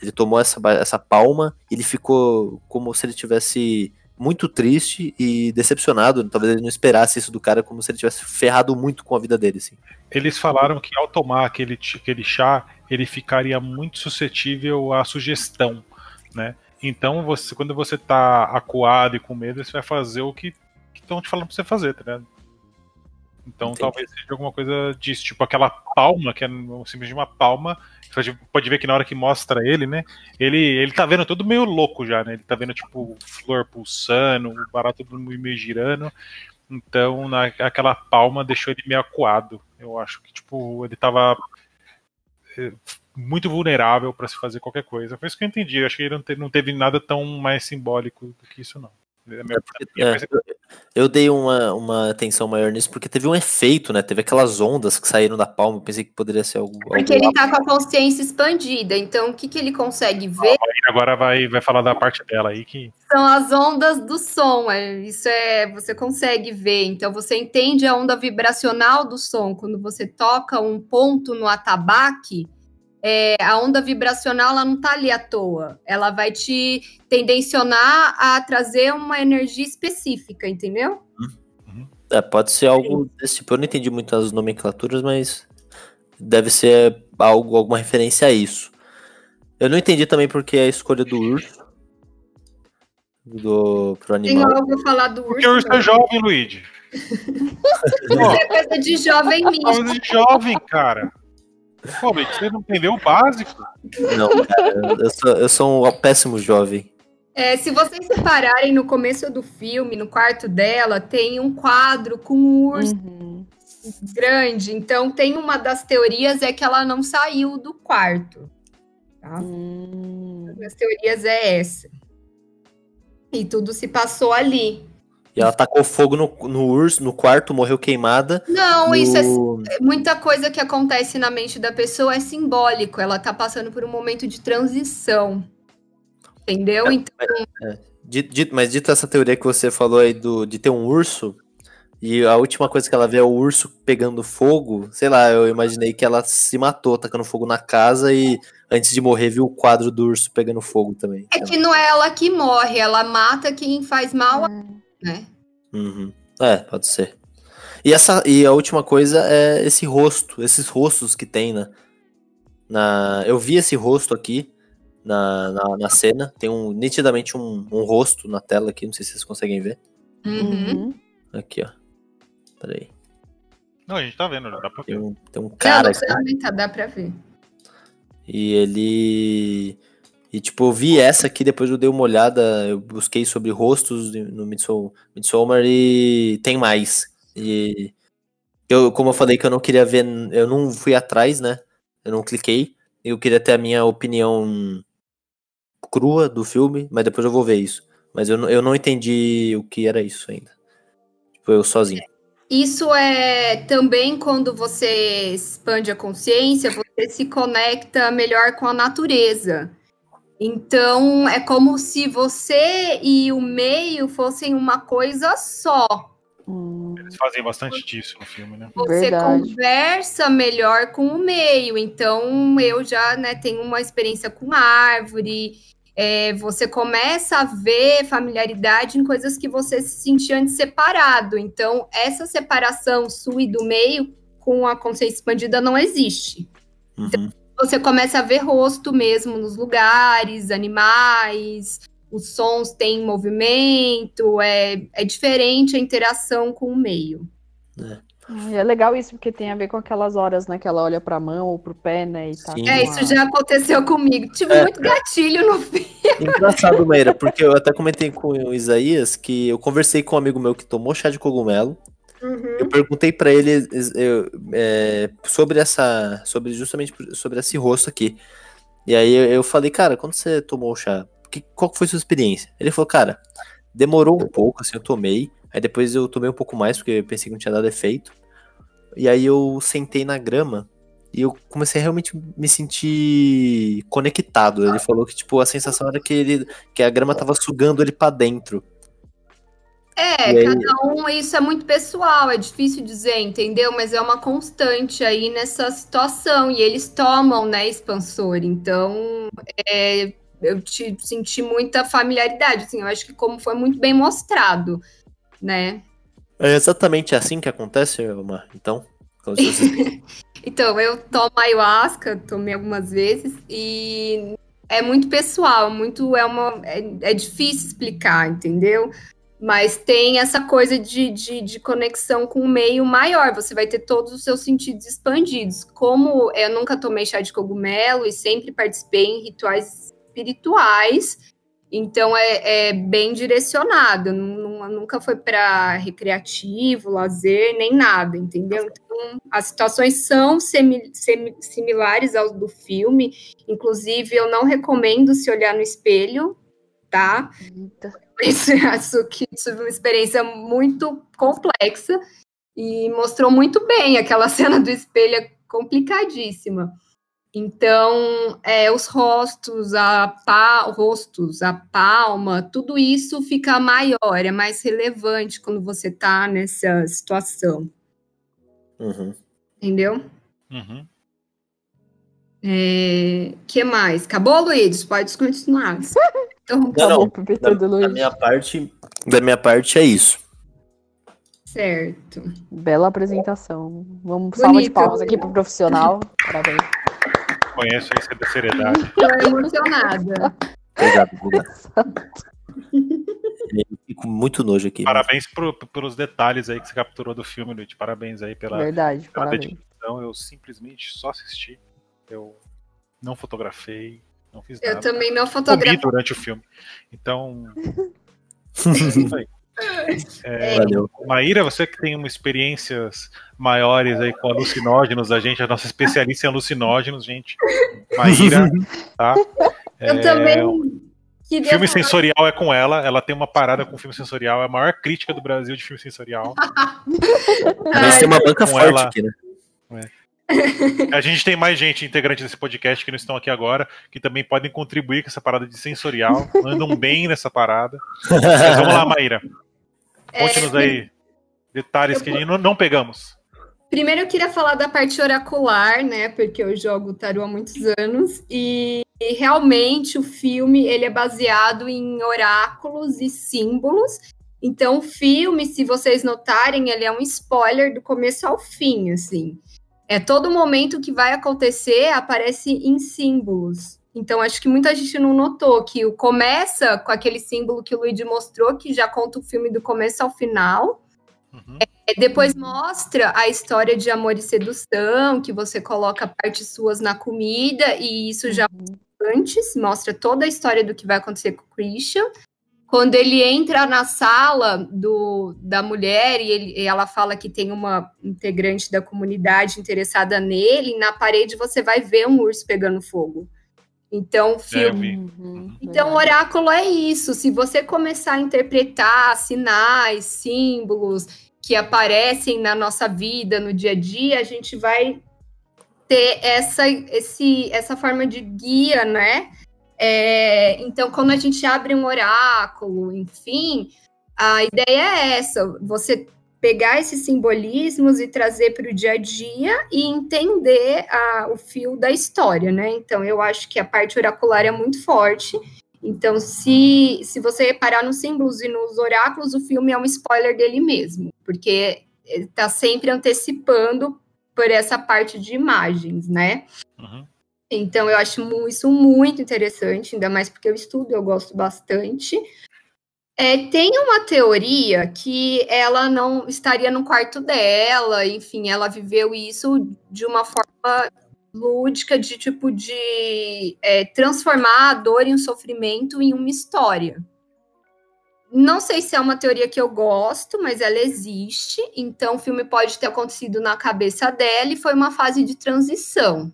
Ele tomou essa, essa palma ele ficou como se ele tivesse muito triste e decepcionado. Talvez ele não esperasse isso do cara, como se ele tivesse ferrado muito com a vida dele. Assim. Eles falaram que ao tomar aquele, aquele chá, ele ficaria muito suscetível à sugestão, né? Então, você, quando você tá acuado e com medo, você vai fazer o que estão te falando pra você fazer, tá ligado? Então Entendi. talvez seja alguma coisa disso, tipo aquela palma, que é simplesmente uma palma. Você pode ver que na hora que mostra ele, né? Ele, ele tá vendo tudo meio louco já, né? Ele tá vendo, tipo, flor pulsando, o barato tudo meio girando. Então, na, aquela palma deixou ele meio acuado. Eu acho que, tipo, ele tava eh, muito vulnerável para se fazer qualquer coisa. Foi isso que eu entendi. Eu acho que ele não teve, não teve nada tão mais simbólico do que isso, não. É, eu dei uma, uma atenção maior nisso porque teve um efeito, né? Teve aquelas ondas que saíram da palma. Eu pensei que poderia ser algo. Porque algo ele tá com a consciência expandida. Então, o que, que ele consegue ver? agora vai, vai falar da parte dela aí que. São as ondas do som. É, isso é. Você consegue ver. Então, você entende a onda vibracional do som. Quando você toca um ponto no atabaque é, a onda vibracional ela não está ali à toa. Ela vai te tendencionar a trazer uma energia específica, entendeu? Uhum. É, pode ser algo desse tipo. Eu não entendi muito as nomenclaturas, mas deve ser algo, alguma referência a isso. Eu não entendi também porque a escolha do urso. Do, pro animal. Tem algo a falar do urso. Porque o urso é jovem, Luigi. Isso é coisa de jovem mesmo. É coisa de jovem, cara. Pô, você não entendeu o básico? Não, cara, eu sou, eu sou um péssimo jovem. É, se vocês separarem no começo do filme, no quarto dela, tem um quadro com um urso uhum. grande. Então, tem uma das teorias é que ela não saiu do quarto. Tá? Hum. Uma das teorias é essa. E tudo se passou ali. E ela tacou fogo no, no urso, no quarto, morreu queimada. Não, no... isso é muita coisa que acontece na mente da pessoa é simbólico. Ela tá passando por um momento de transição. Entendeu? É, então. É, dito, mas dito essa teoria que você falou aí do, de ter um urso, e a última coisa que ela vê é o urso pegando fogo, sei lá, eu imaginei que ela se matou tacando fogo na casa e antes de morrer viu o quadro do urso pegando fogo também. É que não é ela que morre, ela mata quem faz mal. Hum né? Uhum. É, pode ser. E, essa, e a última coisa é esse rosto, esses rostos que tem na. na eu vi esse rosto aqui na, na, na cena. Tem um nitidamente um, um, rosto na tela aqui, não sei se vocês conseguem ver. Uhum. Aqui, ó. Peraí. Não, a gente tá vendo, dá pra ver. Tem um, tem um cara. Não, não aqui. Tá, dá pra ver. E ele. E, tipo, eu vi essa aqui, depois eu dei uma olhada, eu busquei sobre rostos no Midsommar e tem mais. E eu, como eu falei que eu não queria ver, eu não fui atrás, né? Eu não cliquei. Eu queria ter a minha opinião crua do filme, mas depois eu vou ver isso. Mas eu, eu não entendi o que era isso ainda. Tipo, eu sozinho. Isso é também quando você expande a consciência, você se conecta melhor com a natureza. Então, é como se você e o meio fossem uma coisa só. Hum. Eles fazem bastante disso no filme, né? Você Verdade. conversa melhor com o meio. Então, eu já né, tenho uma experiência com árvore. é, você começa a ver familiaridade em coisas que você se sentia antes separado. Então, essa separação sua e do meio com a consciência expandida não existe. Uhum. Você começa a ver rosto mesmo nos lugares, animais, os sons têm movimento, é, é diferente a interação com o meio. E é legal isso, porque tem a ver com aquelas horas, né? Que ela olha pra mão ou pro pé, né? E tá Sim. É, isso já aconteceu comigo. Tive É. muito gatilho no filme. Engraçado, Meira, porque eu até comentei com o Isaías que eu conversei com um amigo meu que tomou chá de cogumelo. Eu perguntei pra ele eu, é, sobre essa, sobre justamente sobre esse rosto aqui. E aí eu, eu falei, cara, quando você tomou o chá, que, qual foi a sua experiência? Ele falou, cara, demorou um pouco, assim, eu tomei. Aí depois eu tomei um pouco mais porque eu pensei que não tinha dado efeito. E aí eu sentei na grama e eu comecei a realmente me sentir conectado. Ele falou que tipo a sensação era que ele que a grama tava sugando ele pra dentro. É, aí- cada um, isso é muito pessoal, é difícil dizer, entendeu? Mas é uma constante aí nessa situação. E eles tomam, né, expansor. Então, é, eu te senti muita familiaridade, assim, eu acho que como foi muito bem mostrado, né? É exatamente assim que acontece, Omar. Então, você- Então, eu tomo ayahuasca, tomei algumas vezes, e é muito pessoal, muito é uma. É, é difícil explicar, entendeu? Mas tem essa coisa de, de, de conexão com o meio maior, você vai ter todos os seus sentidos expandidos. Como eu nunca tomei chá de cogumelo e sempre participei em rituais espirituais, então é, é bem direcionado, nu- nu- nunca foi para recreativo, lazer, nem nada, entendeu? Então, as situações são semi- semi- similares aos do filme, inclusive eu não recomendo se olhar no espelho, tá? Eita. Isso, acho que tive uma experiência muito complexa e mostrou muito bem aquela cena do espelho é complicadíssima. Então, é, os rostos, a pa, rostos, a palma, tudo isso fica maior, é mais relevante quando você tá nessa situação, Uhum. entendeu? Uhum. É, que mais? Acabou, Luiz? Pode continuar. Então, Não, Tá não. bom, Da, Luiz. da minha parte, da minha parte é isso. certo. Bela apresentação. Vamos salva de Bonito. palmas aqui pro profissional. Parabéns. Conheço aí da seriedade. Tô emocionada. Obrigado, obrigado. Eu fico muito nojo aqui. Parabéns pro- pelos detalhes aí que você capturou do filme, Luiz. Parabéns aí pela, Verdade, pela parabéns. dedicação. Eu simplesmente só assisti. Eu não fotografei, não fiz Eu nada. também não Comi fotografo. durante o filme. Então. é. É, Valeu. Maíra, você que tem uma experiências maiores aí com alucinógenos, a gente, a nossa especialista em alucinógenos, gente. Maíra, tá? Eu É, também queria Filme falar- sensorial é com ela, ela tem uma parada com filme sensorial, é a maior crítica do Brasil de filme sensorial. Gente tem uma banca Com forte ela- aqui, né? A gente tem mais gente integrante desse podcast que não estão aqui agora, que também podem contribuir com essa parada de sensorial, andam bem nessa parada. Mas vamos lá, Maíra. Conte-nos aí detalhes que a gente não, não pegamos. Primeiro eu queria falar da parte oracular, né? Porque eu jogo tarô há muitos anos e, e realmente o filme ele é baseado em oráculos e símbolos. Então o filme, se vocês notarem, ele é um spoiler do começo ao fim, assim. É todo momento que vai acontecer aparece em símbolos. Então acho que muita gente não notou que o começa com aquele símbolo que o Luigi mostrou, que já conta o filme do começo ao final. Uhum. É, Depois mostra a história de amor e sedução, que você coloca partes suas na comida, e isso já antes, mostra toda a história do que vai acontecer com o Christian. Quando ele entra na sala do, da mulher e, ele- e ela fala que tem uma integrante da comunidade interessada nele, na parede você vai ver um urso pegando fogo. Então, É, filme. vi. Uhum, Então, oráculo é isso. Se você começar a interpretar sinais, símbolos que aparecem na nossa vida, no dia a dia, a gente vai ter essa, esse, essa forma de guia, né? É, então, quando a gente abre um oráculo, enfim, a ideia é essa: você pegar esses simbolismos e trazer para o dia a dia e entender a, o fio da história, né? Então, eu acho que a parte oracular é muito forte. Então, se, se você reparar nos símbolos e nos oráculos, o filme é um spoiler dele mesmo, porque está sempre antecipando por essa parte de imagens, né? Uhum. Então, eu acho isso muito interessante, ainda mais porque eu estudo, eu gosto bastante. É, tem uma teoria que ela não estaria no quarto dela, enfim, ela viveu isso de uma forma lúdica, de tipo de é, transformar a dor e o sofrimento em uma história. Não sei se é uma teoria que eu gosto, mas ela existe. Então, o filme pode ter acontecido na cabeça dela e foi uma fase de transição.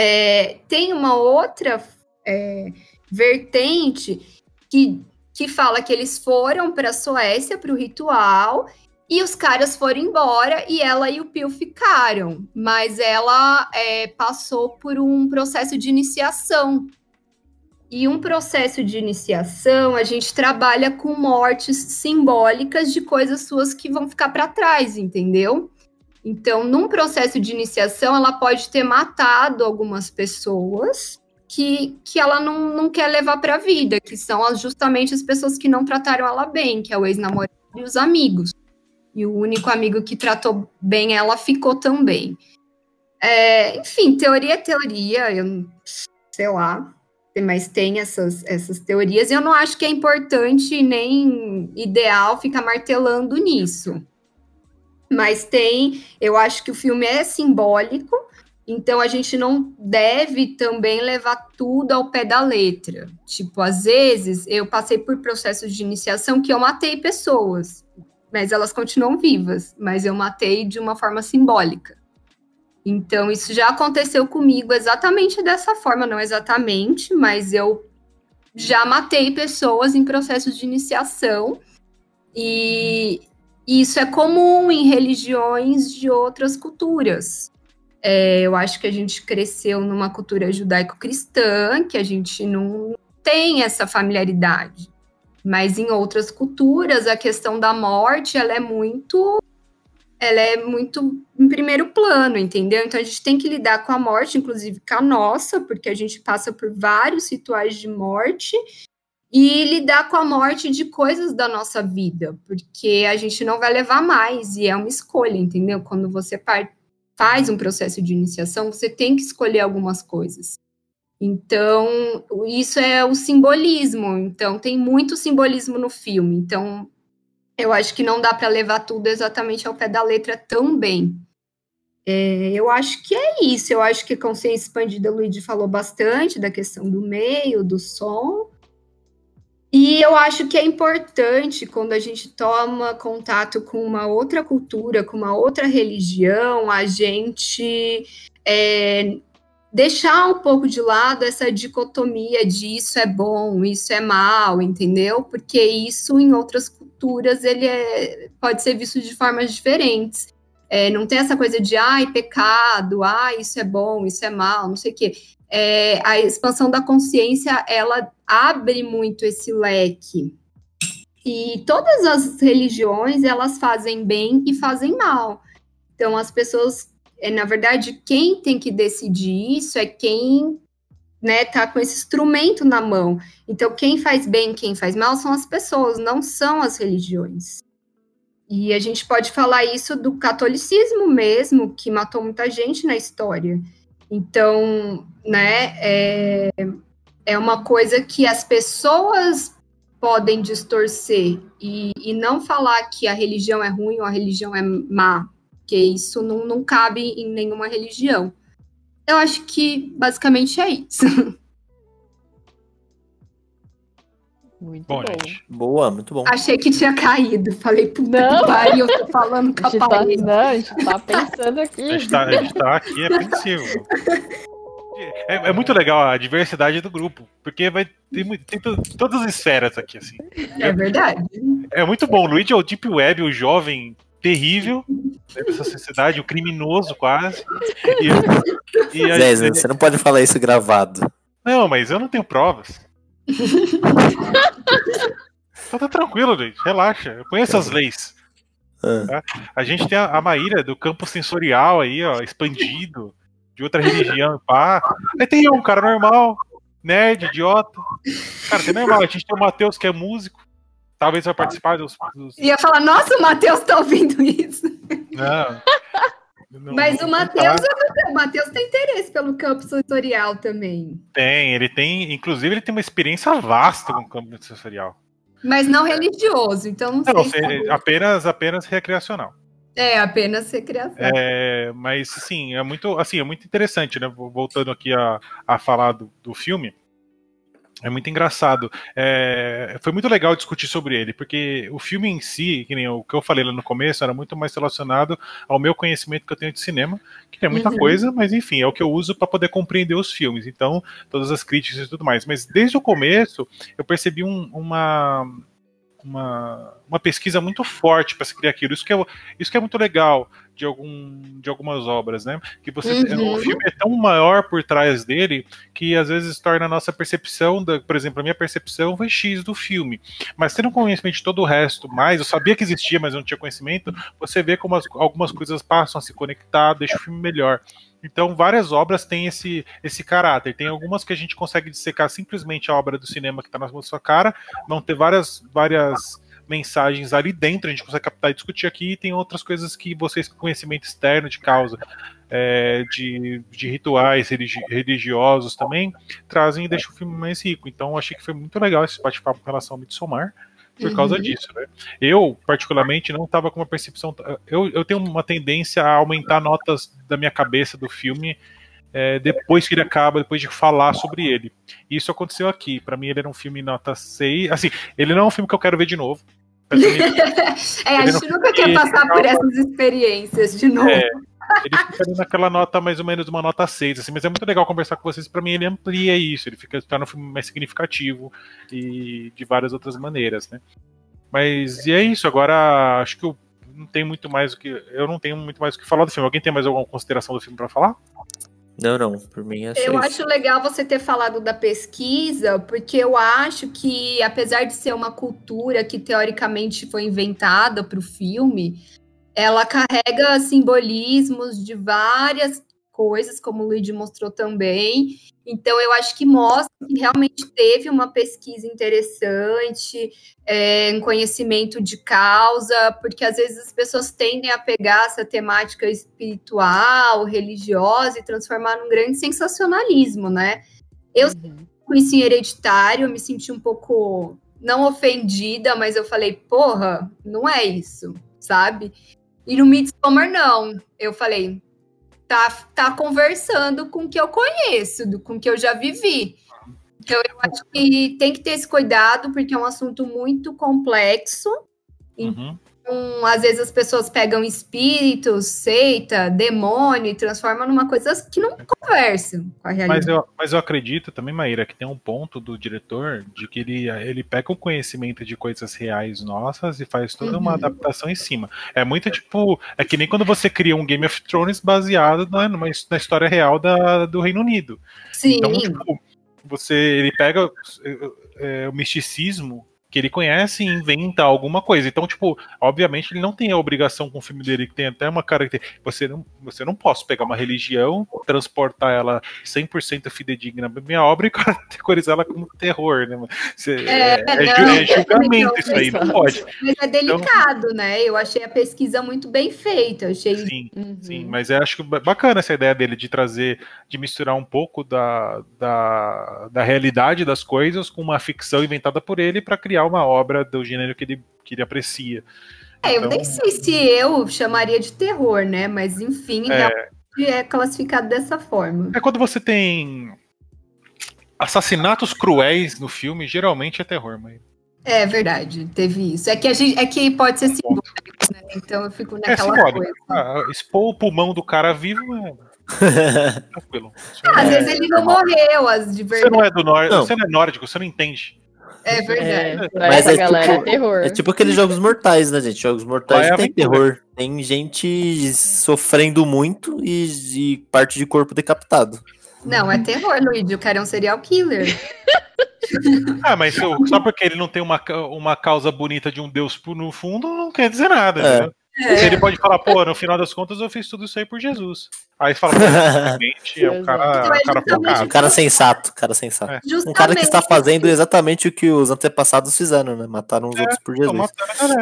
É, tem uma outra é, vertente que que fala que eles foram para a Suécia para o ritual e os caras foram embora e ela e o Pio ficaram, mas ela é, passou por um processo de iniciação. E um processo de iniciação, a gente trabalha com mortes simbólicas de coisas suas que vão ficar para trás, entendeu? Então, num processo de iniciação, ela pode ter matado algumas pessoas que, que ela não, não quer levar para a vida, que são justamente as pessoas que não trataram ela bem, que é o ex-namorado e os amigos. E o único amigo que tratou bem ela ficou também. É, enfim, teoria é teoria, eu sei lá, mas tem essas, essas teorias, e eu não acho que é importante nem ideal ficar martelando nisso. Mas tem, eu acho que o filme é simbólico, então a gente não deve também levar tudo ao pé da letra. Tipo, às vezes eu passei por processos de iniciação que eu matei pessoas, mas elas continuam vivas, mas eu matei de uma forma simbólica. Então isso já aconteceu comigo exatamente dessa forma, não exatamente, mas eu já matei pessoas em processos de iniciação e isso é comum em religiões de outras culturas. É, eu acho que a gente cresceu numa cultura judaico-cristã, que a gente não tem essa familiaridade. Mas em outras culturas, a questão da morte, ela é muito ela é muito em primeiro plano, entendeu? Então a gente tem que lidar com a morte, inclusive com a nossa, porque a gente passa por vários rituais de morte e lidar com a morte de coisas da nossa vida, porque a gente não vai levar mais e é uma escolha, entendeu? Quando você faz um processo de iniciação, você tem que escolher algumas coisas. Então, isso é o simbolismo. Então, tem muito simbolismo no filme. Então, eu acho que não dá para levar tudo exatamente ao pé da letra também. É, eu acho que é isso. Eu acho que a consciência expandida, Luigi falou bastante da questão do meio, do som. E eu acho que é importante quando a gente toma contato com uma outra cultura, com uma outra religião, a gente é, deixar um pouco de lado essa dicotomia de isso é bom, isso é mal, entendeu? Porque isso em outras culturas ele é, pode ser visto de formas diferentes. É, não tem essa coisa de ai, pecado, ai, isso é bom, isso é mal, não sei o quê é, a expansão da consciência ela abre muito esse leque. E todas as religiões elas fazem bem e fazem mal. Então as pessoas, é, na verdade, quem tem que decidir isso é quem né, tá com esse instrumento na mão. Então quem faz bem, quem faz mal são as pessoas, não são as religiões. E a gente pode falar isso do catolicismo mesmo, que matou muita gente na história. Então, né, é, é uma coisa que as pessoas podem distorcer e, e não falar que a religião é ruim ou a religião é má, porque isso não, não cabe em nenhuma religião. Eu acho que basicamente é isso. Muito bom. bom. Boa, muito bom. Achei que tinha caído. Falei, puta não. que pariu, tô falando com a, a tá, Não, a gente tá pensando aqui. A gente tá, a gente tá aqui apreensivo. É, é, muito legal a diversidade do grupo, porque vai ter, tem todas as esferas aqui, assim. É verdade. É muito bom. O Luigi é o Deep Web, o jovem terrível dessa sociedade, o criminoso quase. E, e Zé, gente... você não pode falar isso gravado. Não, mas eu não tenho provas. Então tá tranquilo, gente. Relaxa. Eu conheço as leis. Ah. Tá? A gente tem a, a Maíra do campo sensorial aí, ó, expandido, de outra religião, pá. Aí tem um cara normal, nerd, idiota. Cara, tem normal. A gente tem o Matheus, que é músico. Talvez vai participar dos. dos... Ia falar, nossa, o Matheus tá ouvindo isso. Não. Não, Mas o Matheus, o Matheus tem interesse pelo campo sensorial também. Tem, ele tem, inclusive ele tem uma experiência vasta com o campo sensorial. Mas não religioso, então não, não sei. Se... apenas, apenas recreacional. É, apenas recreação. É, mas sim, é muito, assim, é muito interessante, né? Voltando aqui a, a falar do, do filme. É muito engraçado. É, foi muito legal discutir sobre ele, porque o filme em si, que nem o que eu falei lá no começo, era muito mais relacionado ao meu conhecimento que eu tenho de cinema, que é muita uhum. coisa, mas enfim, é o que eu uso para poder compreender os filmes. Então, todas as críticas e tudo mais. Mas desde o começo, eu percebi um, uma uma, uma pesquisa muito forte para se criar aquilo. Isso que, é, isso que é muito legal de, algum, de algumas obras, né? Que você uhum. o filme é tão maior por trás dele que às vezes torna a nossa percepção, da, por exemplo, a minha percepção foi X do filme. Mas tendo conhecimento de todo o resto, mais, eu sabia que existia, mas eu não tinha conhecimento, você vê como as, algumas coisas passam a se conectar, deixa o filme melhor. Então, várias obras têm esse, esse caráter. Tem algumas que a gente consegue dissecar simplesmente a obra do cinema que está na sua cara, não ter várias, várias mensagens ali dentro, a gente consegue captar e discutir aqui, e tem outras coisas que vocês, com conhecimento externo de causa, é, de, de rituais religi religiosos também, trazem e deixam o filme mais rico. Então, achei que foi muito legal esse bate-papo com relação ao Midsommar por causa uhum. disso, né? Eu, particularmente, não estava com uma percepção. Eu, eu tenho uma tendência a aumentar notas da minha cabeça do filme é, depois que ele acaba, depois de falar sobre ele. E isso aconteceu aqui. Para mim, ele era um filme nota 6. Assim, ele não é um filme que eu quero ver de novo. é, a gente nunca quer passar por essas experiências de novo. É, ele fica naquela nota, mais ou menos uma nota 6, assim, mas é muito legal conversar com vocês. Para mim, ele amplia isso, ele fica torna o filme mais significativo e de várias outras maneiras, né? Mas e é isso, agora acho que eu não tenho muito mais o que. Eu não tenho muito mais o que falar do filme. Alguém tem mais alguma consideração do filme para falar? Não, não, por mim é Eu acho legal você ter falado da pesquisa, porque eu acho que, apesar de ser uma cultura que teoricamente foi inventada para o filme, ela carrega simbolismos de várias coisas, como o Luigi mostrou também. Então, eu acho que mostra que realmente teve uma pesquisa interessante, é, um conhecimento de causa, porque às vezes as pessoas tendem a pegar essa temática espiritual, religiosa e transformar num grande sensacionalismo, né? Eu uhum. conheci em hereditário, eu me senti um pouco não ofendida, mas eu falei, porra, não é isso, sabe? E no Midsommar, não. Eu falei, tá, tá conversando com o que eu conheço, com o que eu já vivi. Então, eu acho que tem que ter esse cuidado, porque é um assunto muito complexo. Uhum. Então, às vezes as pessoas pegam espíritos, seita, demônio e transformam numa coisa que não conversa com a realidade. Mas eu, mas eu acredito também, Maíra, que tem um ponto do diretor de que ele, ele pega o conhecimento de coisas reais nossas e faz toda uhum. uma adaptação em cima. É muito tipo. É que nem quando você cria um Game of Thrones baseado na, numa, na história real da, do Reino Unido. Sim. Então, tipo, você, ele pega é, o misticismo que ele conhece e inventa alguma coisa. Então, tipo, obviamente ele não tem a obrigação com o filme dele, que tem até uma característica. Você não, você não posso pegar uma religião, transportar ela 100% fidedigna pra minha obra e categorizar ela como terror, né? Você, é, é, é, é julgamento isso aí, não pode. Mas é delicado, então, né? Eu achei a pesquisa muito bem feita. achei... Sim, uhum. sim, mas eu acho bacana essa ideia dele de trazer, de misturar um pouco da, da, da realidade das coisas com uma ficção inventada por ele para criar criar uma obra do gênero que ele, que ele aprecia. É, então, eu nem sei se eu chamaria de terror, né? Mas enfim, é, é classificado dessa forma. É quando você tem assassinatos cruéis no filme, geralmente é terror, mas. É verdade, teve isso. É que, a gente, é que pode ser simbólico, né? Então eu fico é naquela é coisa. Ah, expor o pulmão do cara vivo é. Tranquilo. Ah, às vezes ele não morreu, as de verdade. Você não é do norte, você não é nórdico, você não entende. É verdade. É, mas é galera tipo, é terror. É tipo aqueles jogos mortais, né, gente? Jogos mortais é tem terror. Tem gente sofrendo muito e, e, parte de corpo decapitado. Não, é terror, Luigi. O cara é um serial killer. ah, mas só porque ele não tem uma, uma causa bonita de um deus no fundo, não quer dizer nada. É. É. Ele pode falar, pô, no final das contas eu fiz tudo isso aí por Jesus. Aí você fala, realmente é um cara, então, é cara focado. Um cara sensato, cara sensato. É. Um cara que está fazendo exatamente o que os antepassados fizeram, né? Mataram os é, outros por Jesus.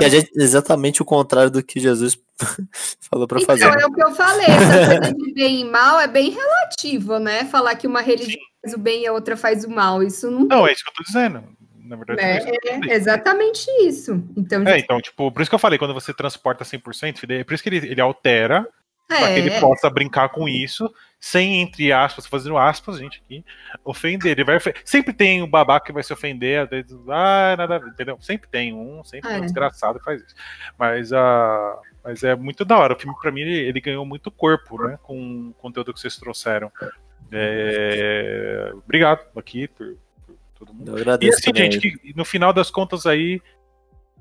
E a gente, exatamente o contrário do que Jesus falou para então, fazer. Então, é o que eu falei, essa coisa de bem e mal é bem relativo, né? Falar que uma religião Sim. faz o bem e a outra faz o mal. Isso não. Não, é isso que eu tô dizendo na verdade. É, é exatamente isso. Então, é, então, tipo, por isso que eu falei, quando você transporta 100%, é por isso que ele, ele altera é. para que ele possa brincar com isso, sem, entre aspas, fazendo aspas, gente, aqui, ofender. Ele vai Sempre tem um babaca que vai se ofender, às vezes, ah, nada, entendeu? Sempre tem um, sempre é. tem um desgraçado que faz isso. Mas, uh, mas é muito da hora. O filme, pra mim, ele, ele ganhou muito corpo, né, com o conteúdo que vocês trouxeram. É... Obrigado aqui por, todo mundo. Eu agradeço e assim, gente, que, no final das contas aí,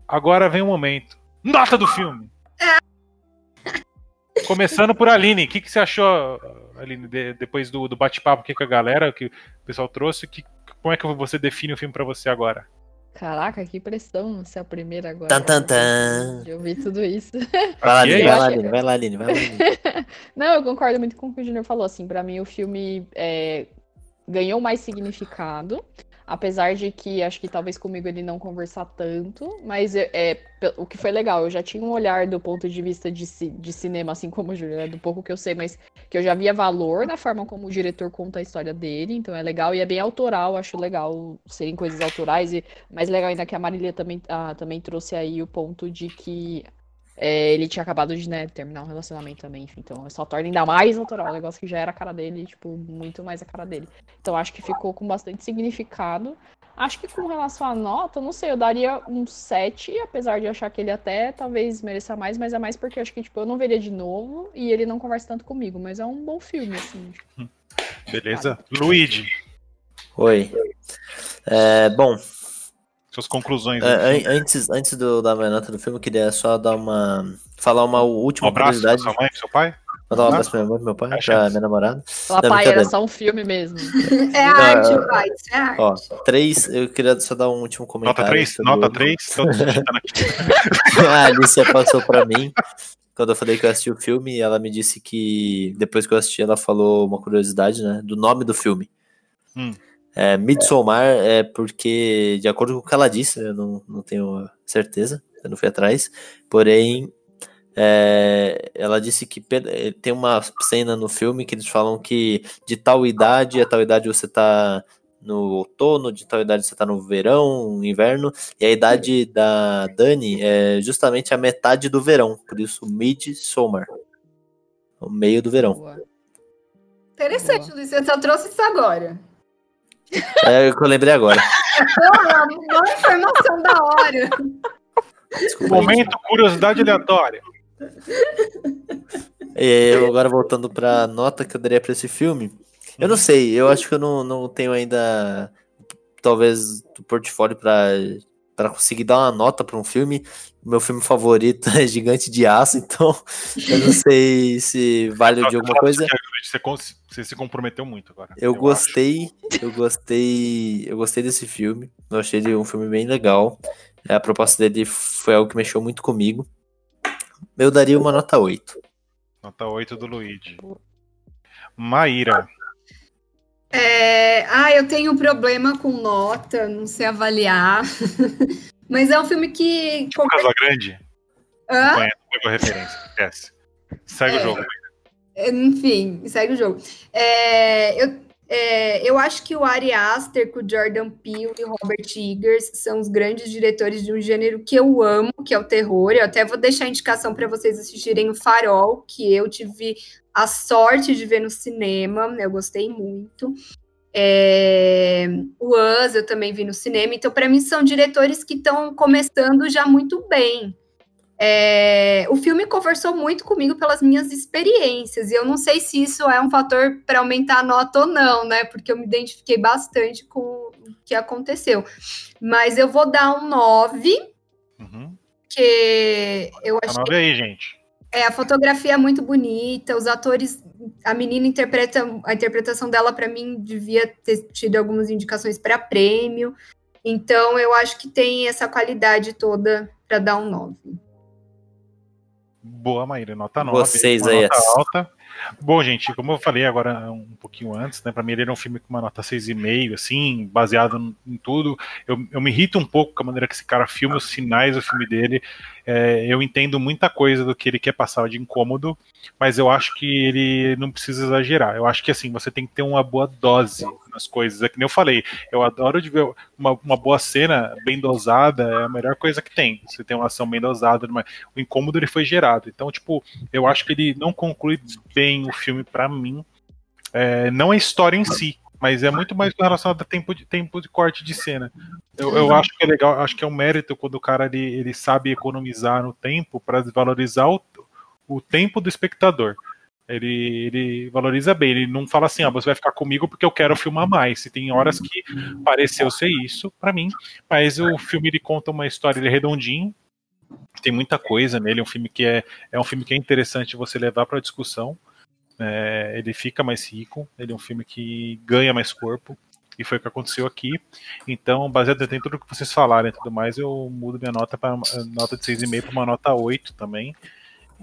agora vem o momento. Nota do filme! Começando por Aline, o que, que você achou, Aline, de, depois do, do bate-papo aqui com a galera, que o pessoal trouxe? Que, como é que você define o filme para você agora? Caraca, que pressão ser a primeira agora. Tan, tan, tan. Eu vi tudo isso. Vai lá, Aline, vai lá, Aline, vai lá, Aline, vai lá, Aline. Não, eu concordo muito com o que o Junior falou. Assim, para mim, o filme é, ganhou mais significado. Apesar de que acho que talvez comigo ele não conversar tanto, mas é, o que foi legal, eu já tinha um olhar do ponto de vista de, de cinema, assim como o Júlio, né, do pouco que eu sei, mas que eu já via valor na forma como o diretor conta a história dele, então é legal e é bem autoral, acho legal serem coisas autorais, e mais legal ainda que a Marília também, ah, também trouxe aí o ponto de que é, ele tinha acabado de né, terminar um relacionamento também, enfim, então só torna ainda mais natural, um negócio que já era a cara dele, tipo, muito mais a cara dele. Então acho que ficou com bastante significado. Acho que com relação à nota, não sei, eu daria um 7, apesar de achar que ele até talvez mereça mais, mas é mais porque acho que tipo, eu não veria de novo e ele não conversa tanto comigo, mas é um bom filme, assim. Beleza. Luigi. Oi. É, bom, suas conclusões. É, antes antes do, da minha nota do filme, eu queria só dar uma. falar uma última um abraço curiosidade. Pra sua mãe, pro seu pai? Mandar um abraço pra minha mãe, pro meu pai, pra minha namorada. Falar, pai, era só um filme mesmo. é arte, pai, é arte. Ó, três, eu queria só dar um último comentário. Nota três, nota três. a Alicia passou pra mim. Quando eu falei que eu assisti o filme, ela me disse que depois que eu assisti, ela falou uma curiosidade, né? Do nome do filme. Hum. É, Midsommar é porque, de acordo com o que ela disse, eu não, não tenho certeza, eu não fui atrás, porém, é, ela disse que eh, tem uma cena no filme que eles falam que de tal idade a tal idade você tá no outono, de tal idade você tá no verão, inverno, e a idade da Dani é justamente a metade do verão, por isso Midsommar, o meio do verão. Interessante, Luiz, você só trouxe isso agora. É o que eu lembrei agagora. Porra, uma informação da hora. Desculpa, Momento gente. curiosidade aleatória. E eu, agora voltando pra nota que eu daria pra esse filme. Eu não sei, eu acho que eu não, não tenho ainda talvez o portfólio para para conseguir dar uma nota para um filme. Meu filme favorito é Gigante de Aço, então eu não sei se vale de alguma coisa. Você, você, se comprometeu muito agora. Eu, eu gostei, acho. eu gostei, eu gostei desse filme. Eu achei ele um filme bem legal. A proposta dele foi algo que mexeu muito comigo. Eu daria uma nota 8. Nota 8 do Luigi. Maíra. É... Ah, eu tenho um problema com nota, não sei avaliar. Mas é um filme que. Tipo Casa Grande? Hã? Não pegou referência, esquece. Segue é... o jogo. Enfim, segue o jogo. É, eu, é, eu acho que o Ari Aster, com o Jordan Peele e o Robert Eggers são os grandes diretores de um gênero que eu amo, que é o terror. Eu até vou deixar a indicação para vocês assistirem o Farol, que eu tive a sorte de ver no cinema, eu gostei muito. É, o Us eu também vi no cinema, então para mim são diretores que estão começando já muito bem. É, o filme conversou muito comigo pelas minhas experiências, e eu não sei se isso é um fator para aumentar a nota ou não, né? Porque eu me identifiquei bastante com o que aconteceu. Mas eu vou dar um 9, uhum. que eu acho. 9 aí, gente. É, a fotografia é muito bonita, os atores, a menina interpreta, a interpretação dela para mim devia ter tido algumas indicações para prêmio. Então eu acho que tem essa qualidade toda para dar um 9. Boa, Maíra, nota 9. Vocês aí. Nota alta. Bom, gente, como eu falei agora um pouquinho antes, né? Pra mim ele era um filme com uma nota 6,5, assim, baseado em tudo. Eu, eu me irrito um pouco com a maneira que esse cara filma os finais do filme dele. É, eu entendo muita coisa do que ele quer passar de incômodo, mas eu acho que ele não precisa exagerar. Eu acho que assim, você tem que ter uma boa dose nas coisas. É que nem eu falei, eu adoro de ver uma, uma boa cena bem dosada, é a melhor coisa que tem. Você tem uma ação bem dosada, mas o incômodo ele foi gerado. Então, tipo, eu acho que ele não conclui bem o filme para mim. É, não a história em si, mas é muito mais relacionado a tempo de, tempo de corte de cena. Eu, eu acho que é legal, acho que é um mérito quando o cara ele, ele sabe economizar no tempo para valorizar o, o tempo do espectador. Ele, ele valoriza bem, ele não fala assim, ah, você vai ficar comigo porque eu quero filmar mais. E tem horas que pareceu ser isso para mim, mas o filme ele conta uma história ele é redondinho, tem muita coisa nele, é um filme que é, é um filme que é interessante você levar para discussão. É, ele fica mais rico, ele é um filme que ganha mais corpo, e foi o que aconteceu aqui. Então, baseado em tudo que vocês falaram e tudo mais, eu mudo minha nota para nota de 6,5 para uma nota 8 também.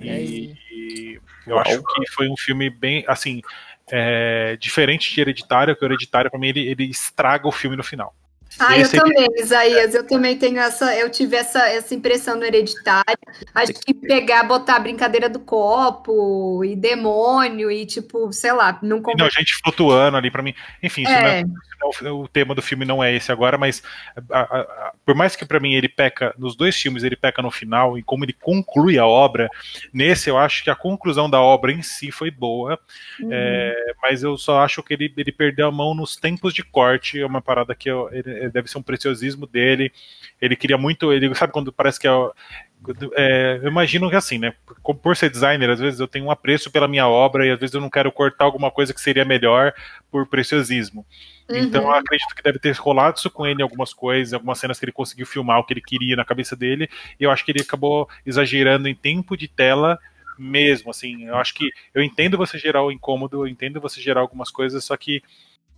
E, e eu Uau. acho que foi um filme bem, assim, é, diferente de Hereditário, que o Hereditário, para mim, ele, ele estraga o filme no final. Ah, eu também, Isaías, eu também tenho essa, eu tive essa, essa impressão no hereditário. Acho que pegar, botar a brincadeira do copo e demônio e tipo, sei lá, não Não, gente flutuando ali para mim. Enfim, é. é. Não é, o tema do filme não é esse agora, mas a, a, a, por mais que para mim ele peca nos dois filmes, ele peca no final e como ele conclui a obra. Nesse eu acho que a conclusão da obra em si foi boa, uhum. é, mas eu só acho que ele, ele perdeu a mão nos tempos de corte. É uma parada que eu, ele, deve ser um preciosismo dele. Ele queria muito, ele sabe quando parece que é, é, eu imagino que assim, né? Por ser designer, às vezes eu tenho um apreço pela minha obra e às vezes eu não quero cortar alguma coisa que seria melhor por preciosismo. Uhum. Então eu acredito que deve ter rolado isso com ele em algumas coisas, algumas cenas que ele conseguiu filmar o que ele queria na cabeça dele. E eu acho que ele acabou exagerando em tempo de tela mesmo, assim. Eu acho que eu entendo você gerar o incômodo, eu entendo você gerar algumas coisas, só que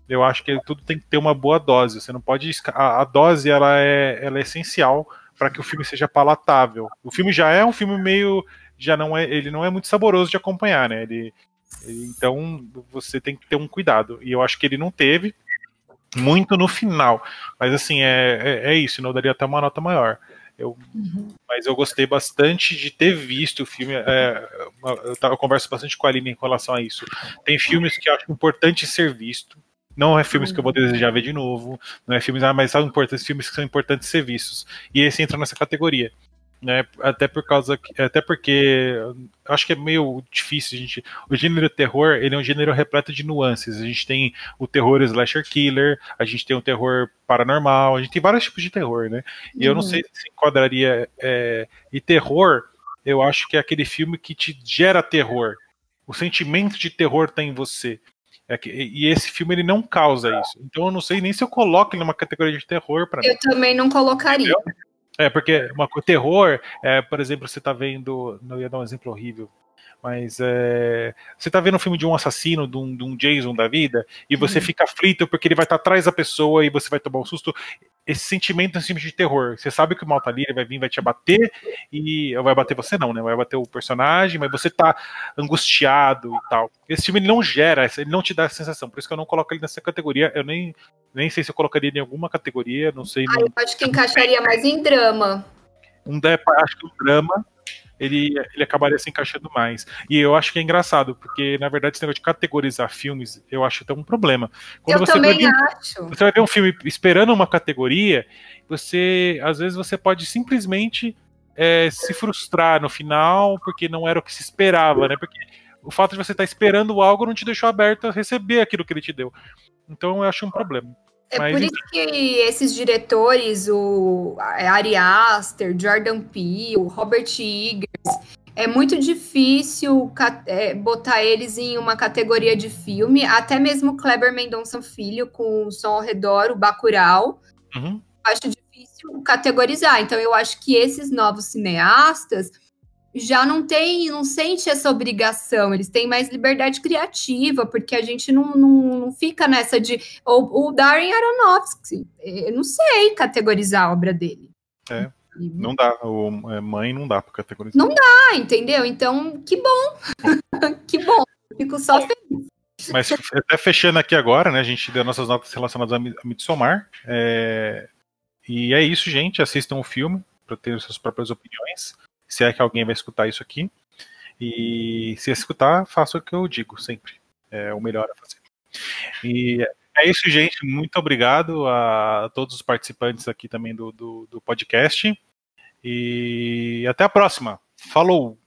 eu acho que tudo tem que ter uma boa dose. Você não pode. A, a dose ela é, ela é essencial para que o filme seja palatável. O filme já é um filme meio. já não é Ele não é muito saboroso de acompanhar, né? Ele, ele, então você tem que ter um cuidado. E eu acho que ele não teve muito no final. Mas assim, é, é, é isso, não daria até uma nota maior. Eu, uhum. Mas eu gostei bastante de ter visto o filme. É, eu, eu, converso bastante com a Aline em relação a isso. Tem filmes que eu acho importante ser visto. Não é filmes que eu vou desejar ver de novo, não é filmes, ah, mas são importantes, filmes que são importantes ser vistos. E esse entra nessa categoria. Né, até por causa até porque acho que é meio difícil a gente o gênero terror ele é um gênero repleto de nuances a gente tem o terror slasher killer a gente tem o terror paranormal a gente tem vários tipos de terror né e uhum. eu não uhum. sei se enquadraria é, e terror eu acho que é aquele filme que te gera terror o sentimento de terror tá em você é que, e esse filme ele não causa isso. Então eu não sei nem se eu coloco ele numa categoria de terror para mim. Eu também não colocaria. Entendeu? É, porque uma, terror, é, por exemplo, você tá vendo. Não ia dar um exemplo horrível. Mas é, você tá vendo um filme de um assassino, de um, de um Jason da vida, e você uhum. fica aflito porque ele vai estar tá atrás da pessoa e você vai tomar um susto. Esse sentimento é um filme de terror. Você sabe que o mal tá ali, ele vai vir, vai te abater, e vai bater você não, né? Vai bater o personagem, mas você tá angustiado e tal. Esse filme ele não gera, ele não te dá essa sensação. Por isso que eu não coloco ele nessa categoria. Eu nem, nem sei se eu colocaria em alguma categoria, não sei. Ah, não... eu acho que encaixaria mais em drama. Um, acho que um drama ele, ele acabaria se encaixando mais. E eu acho que é engraçado, porque na verdade esse negócio de categorizar filmes, eu acho até um problema. Quando eu você também ver, acho. Você vai ver um filme esperando uma categoria, você às vezes você pode simplesmente é, se frustrar no final, porque não era o que se esperava, né? Porque o fato de você estar esperando algo não te deixou aberto a receber aquilo que ele te deu. Então eu acho um problema. É Mas, por isso que esses diretores, o Ari Aster, Jordan Peele, Robert Eggers, é muito difícil é, botar eles em uma categoria de filme, até mesmo Kleber Mendonça Filho, com o Som ao Redor, o Bacurau, uhum. acho difícil categorizar. Então, eu acho que esses novos cineastas já não tem, não sente essa obrigação, eles têm mais liberdade criativa, porque a gente não, não, não fica nessa de. O, o Darren Aronofsky, eu não sei categorizar a obra dele. É. Não dá, o, é, mãe não dá pra categorizar. Não dá, entendeu? Então, que bom. que bom. Fico só feliz. Mas até fechando aqui agora, né? A gente deu nossas notas relacionadas a Midsommar. É... E é isso, gente. Assistam o filme para ter suas próprias opiniões. Se é que alguém vai escutar isso aqui. E se escutar, faça o que eu digo sempre. É o melhor a fazer. E é isso, gente. Muito obrigado a todos os participantes aqui também do, do, do podcast. E até a próxima. Falou!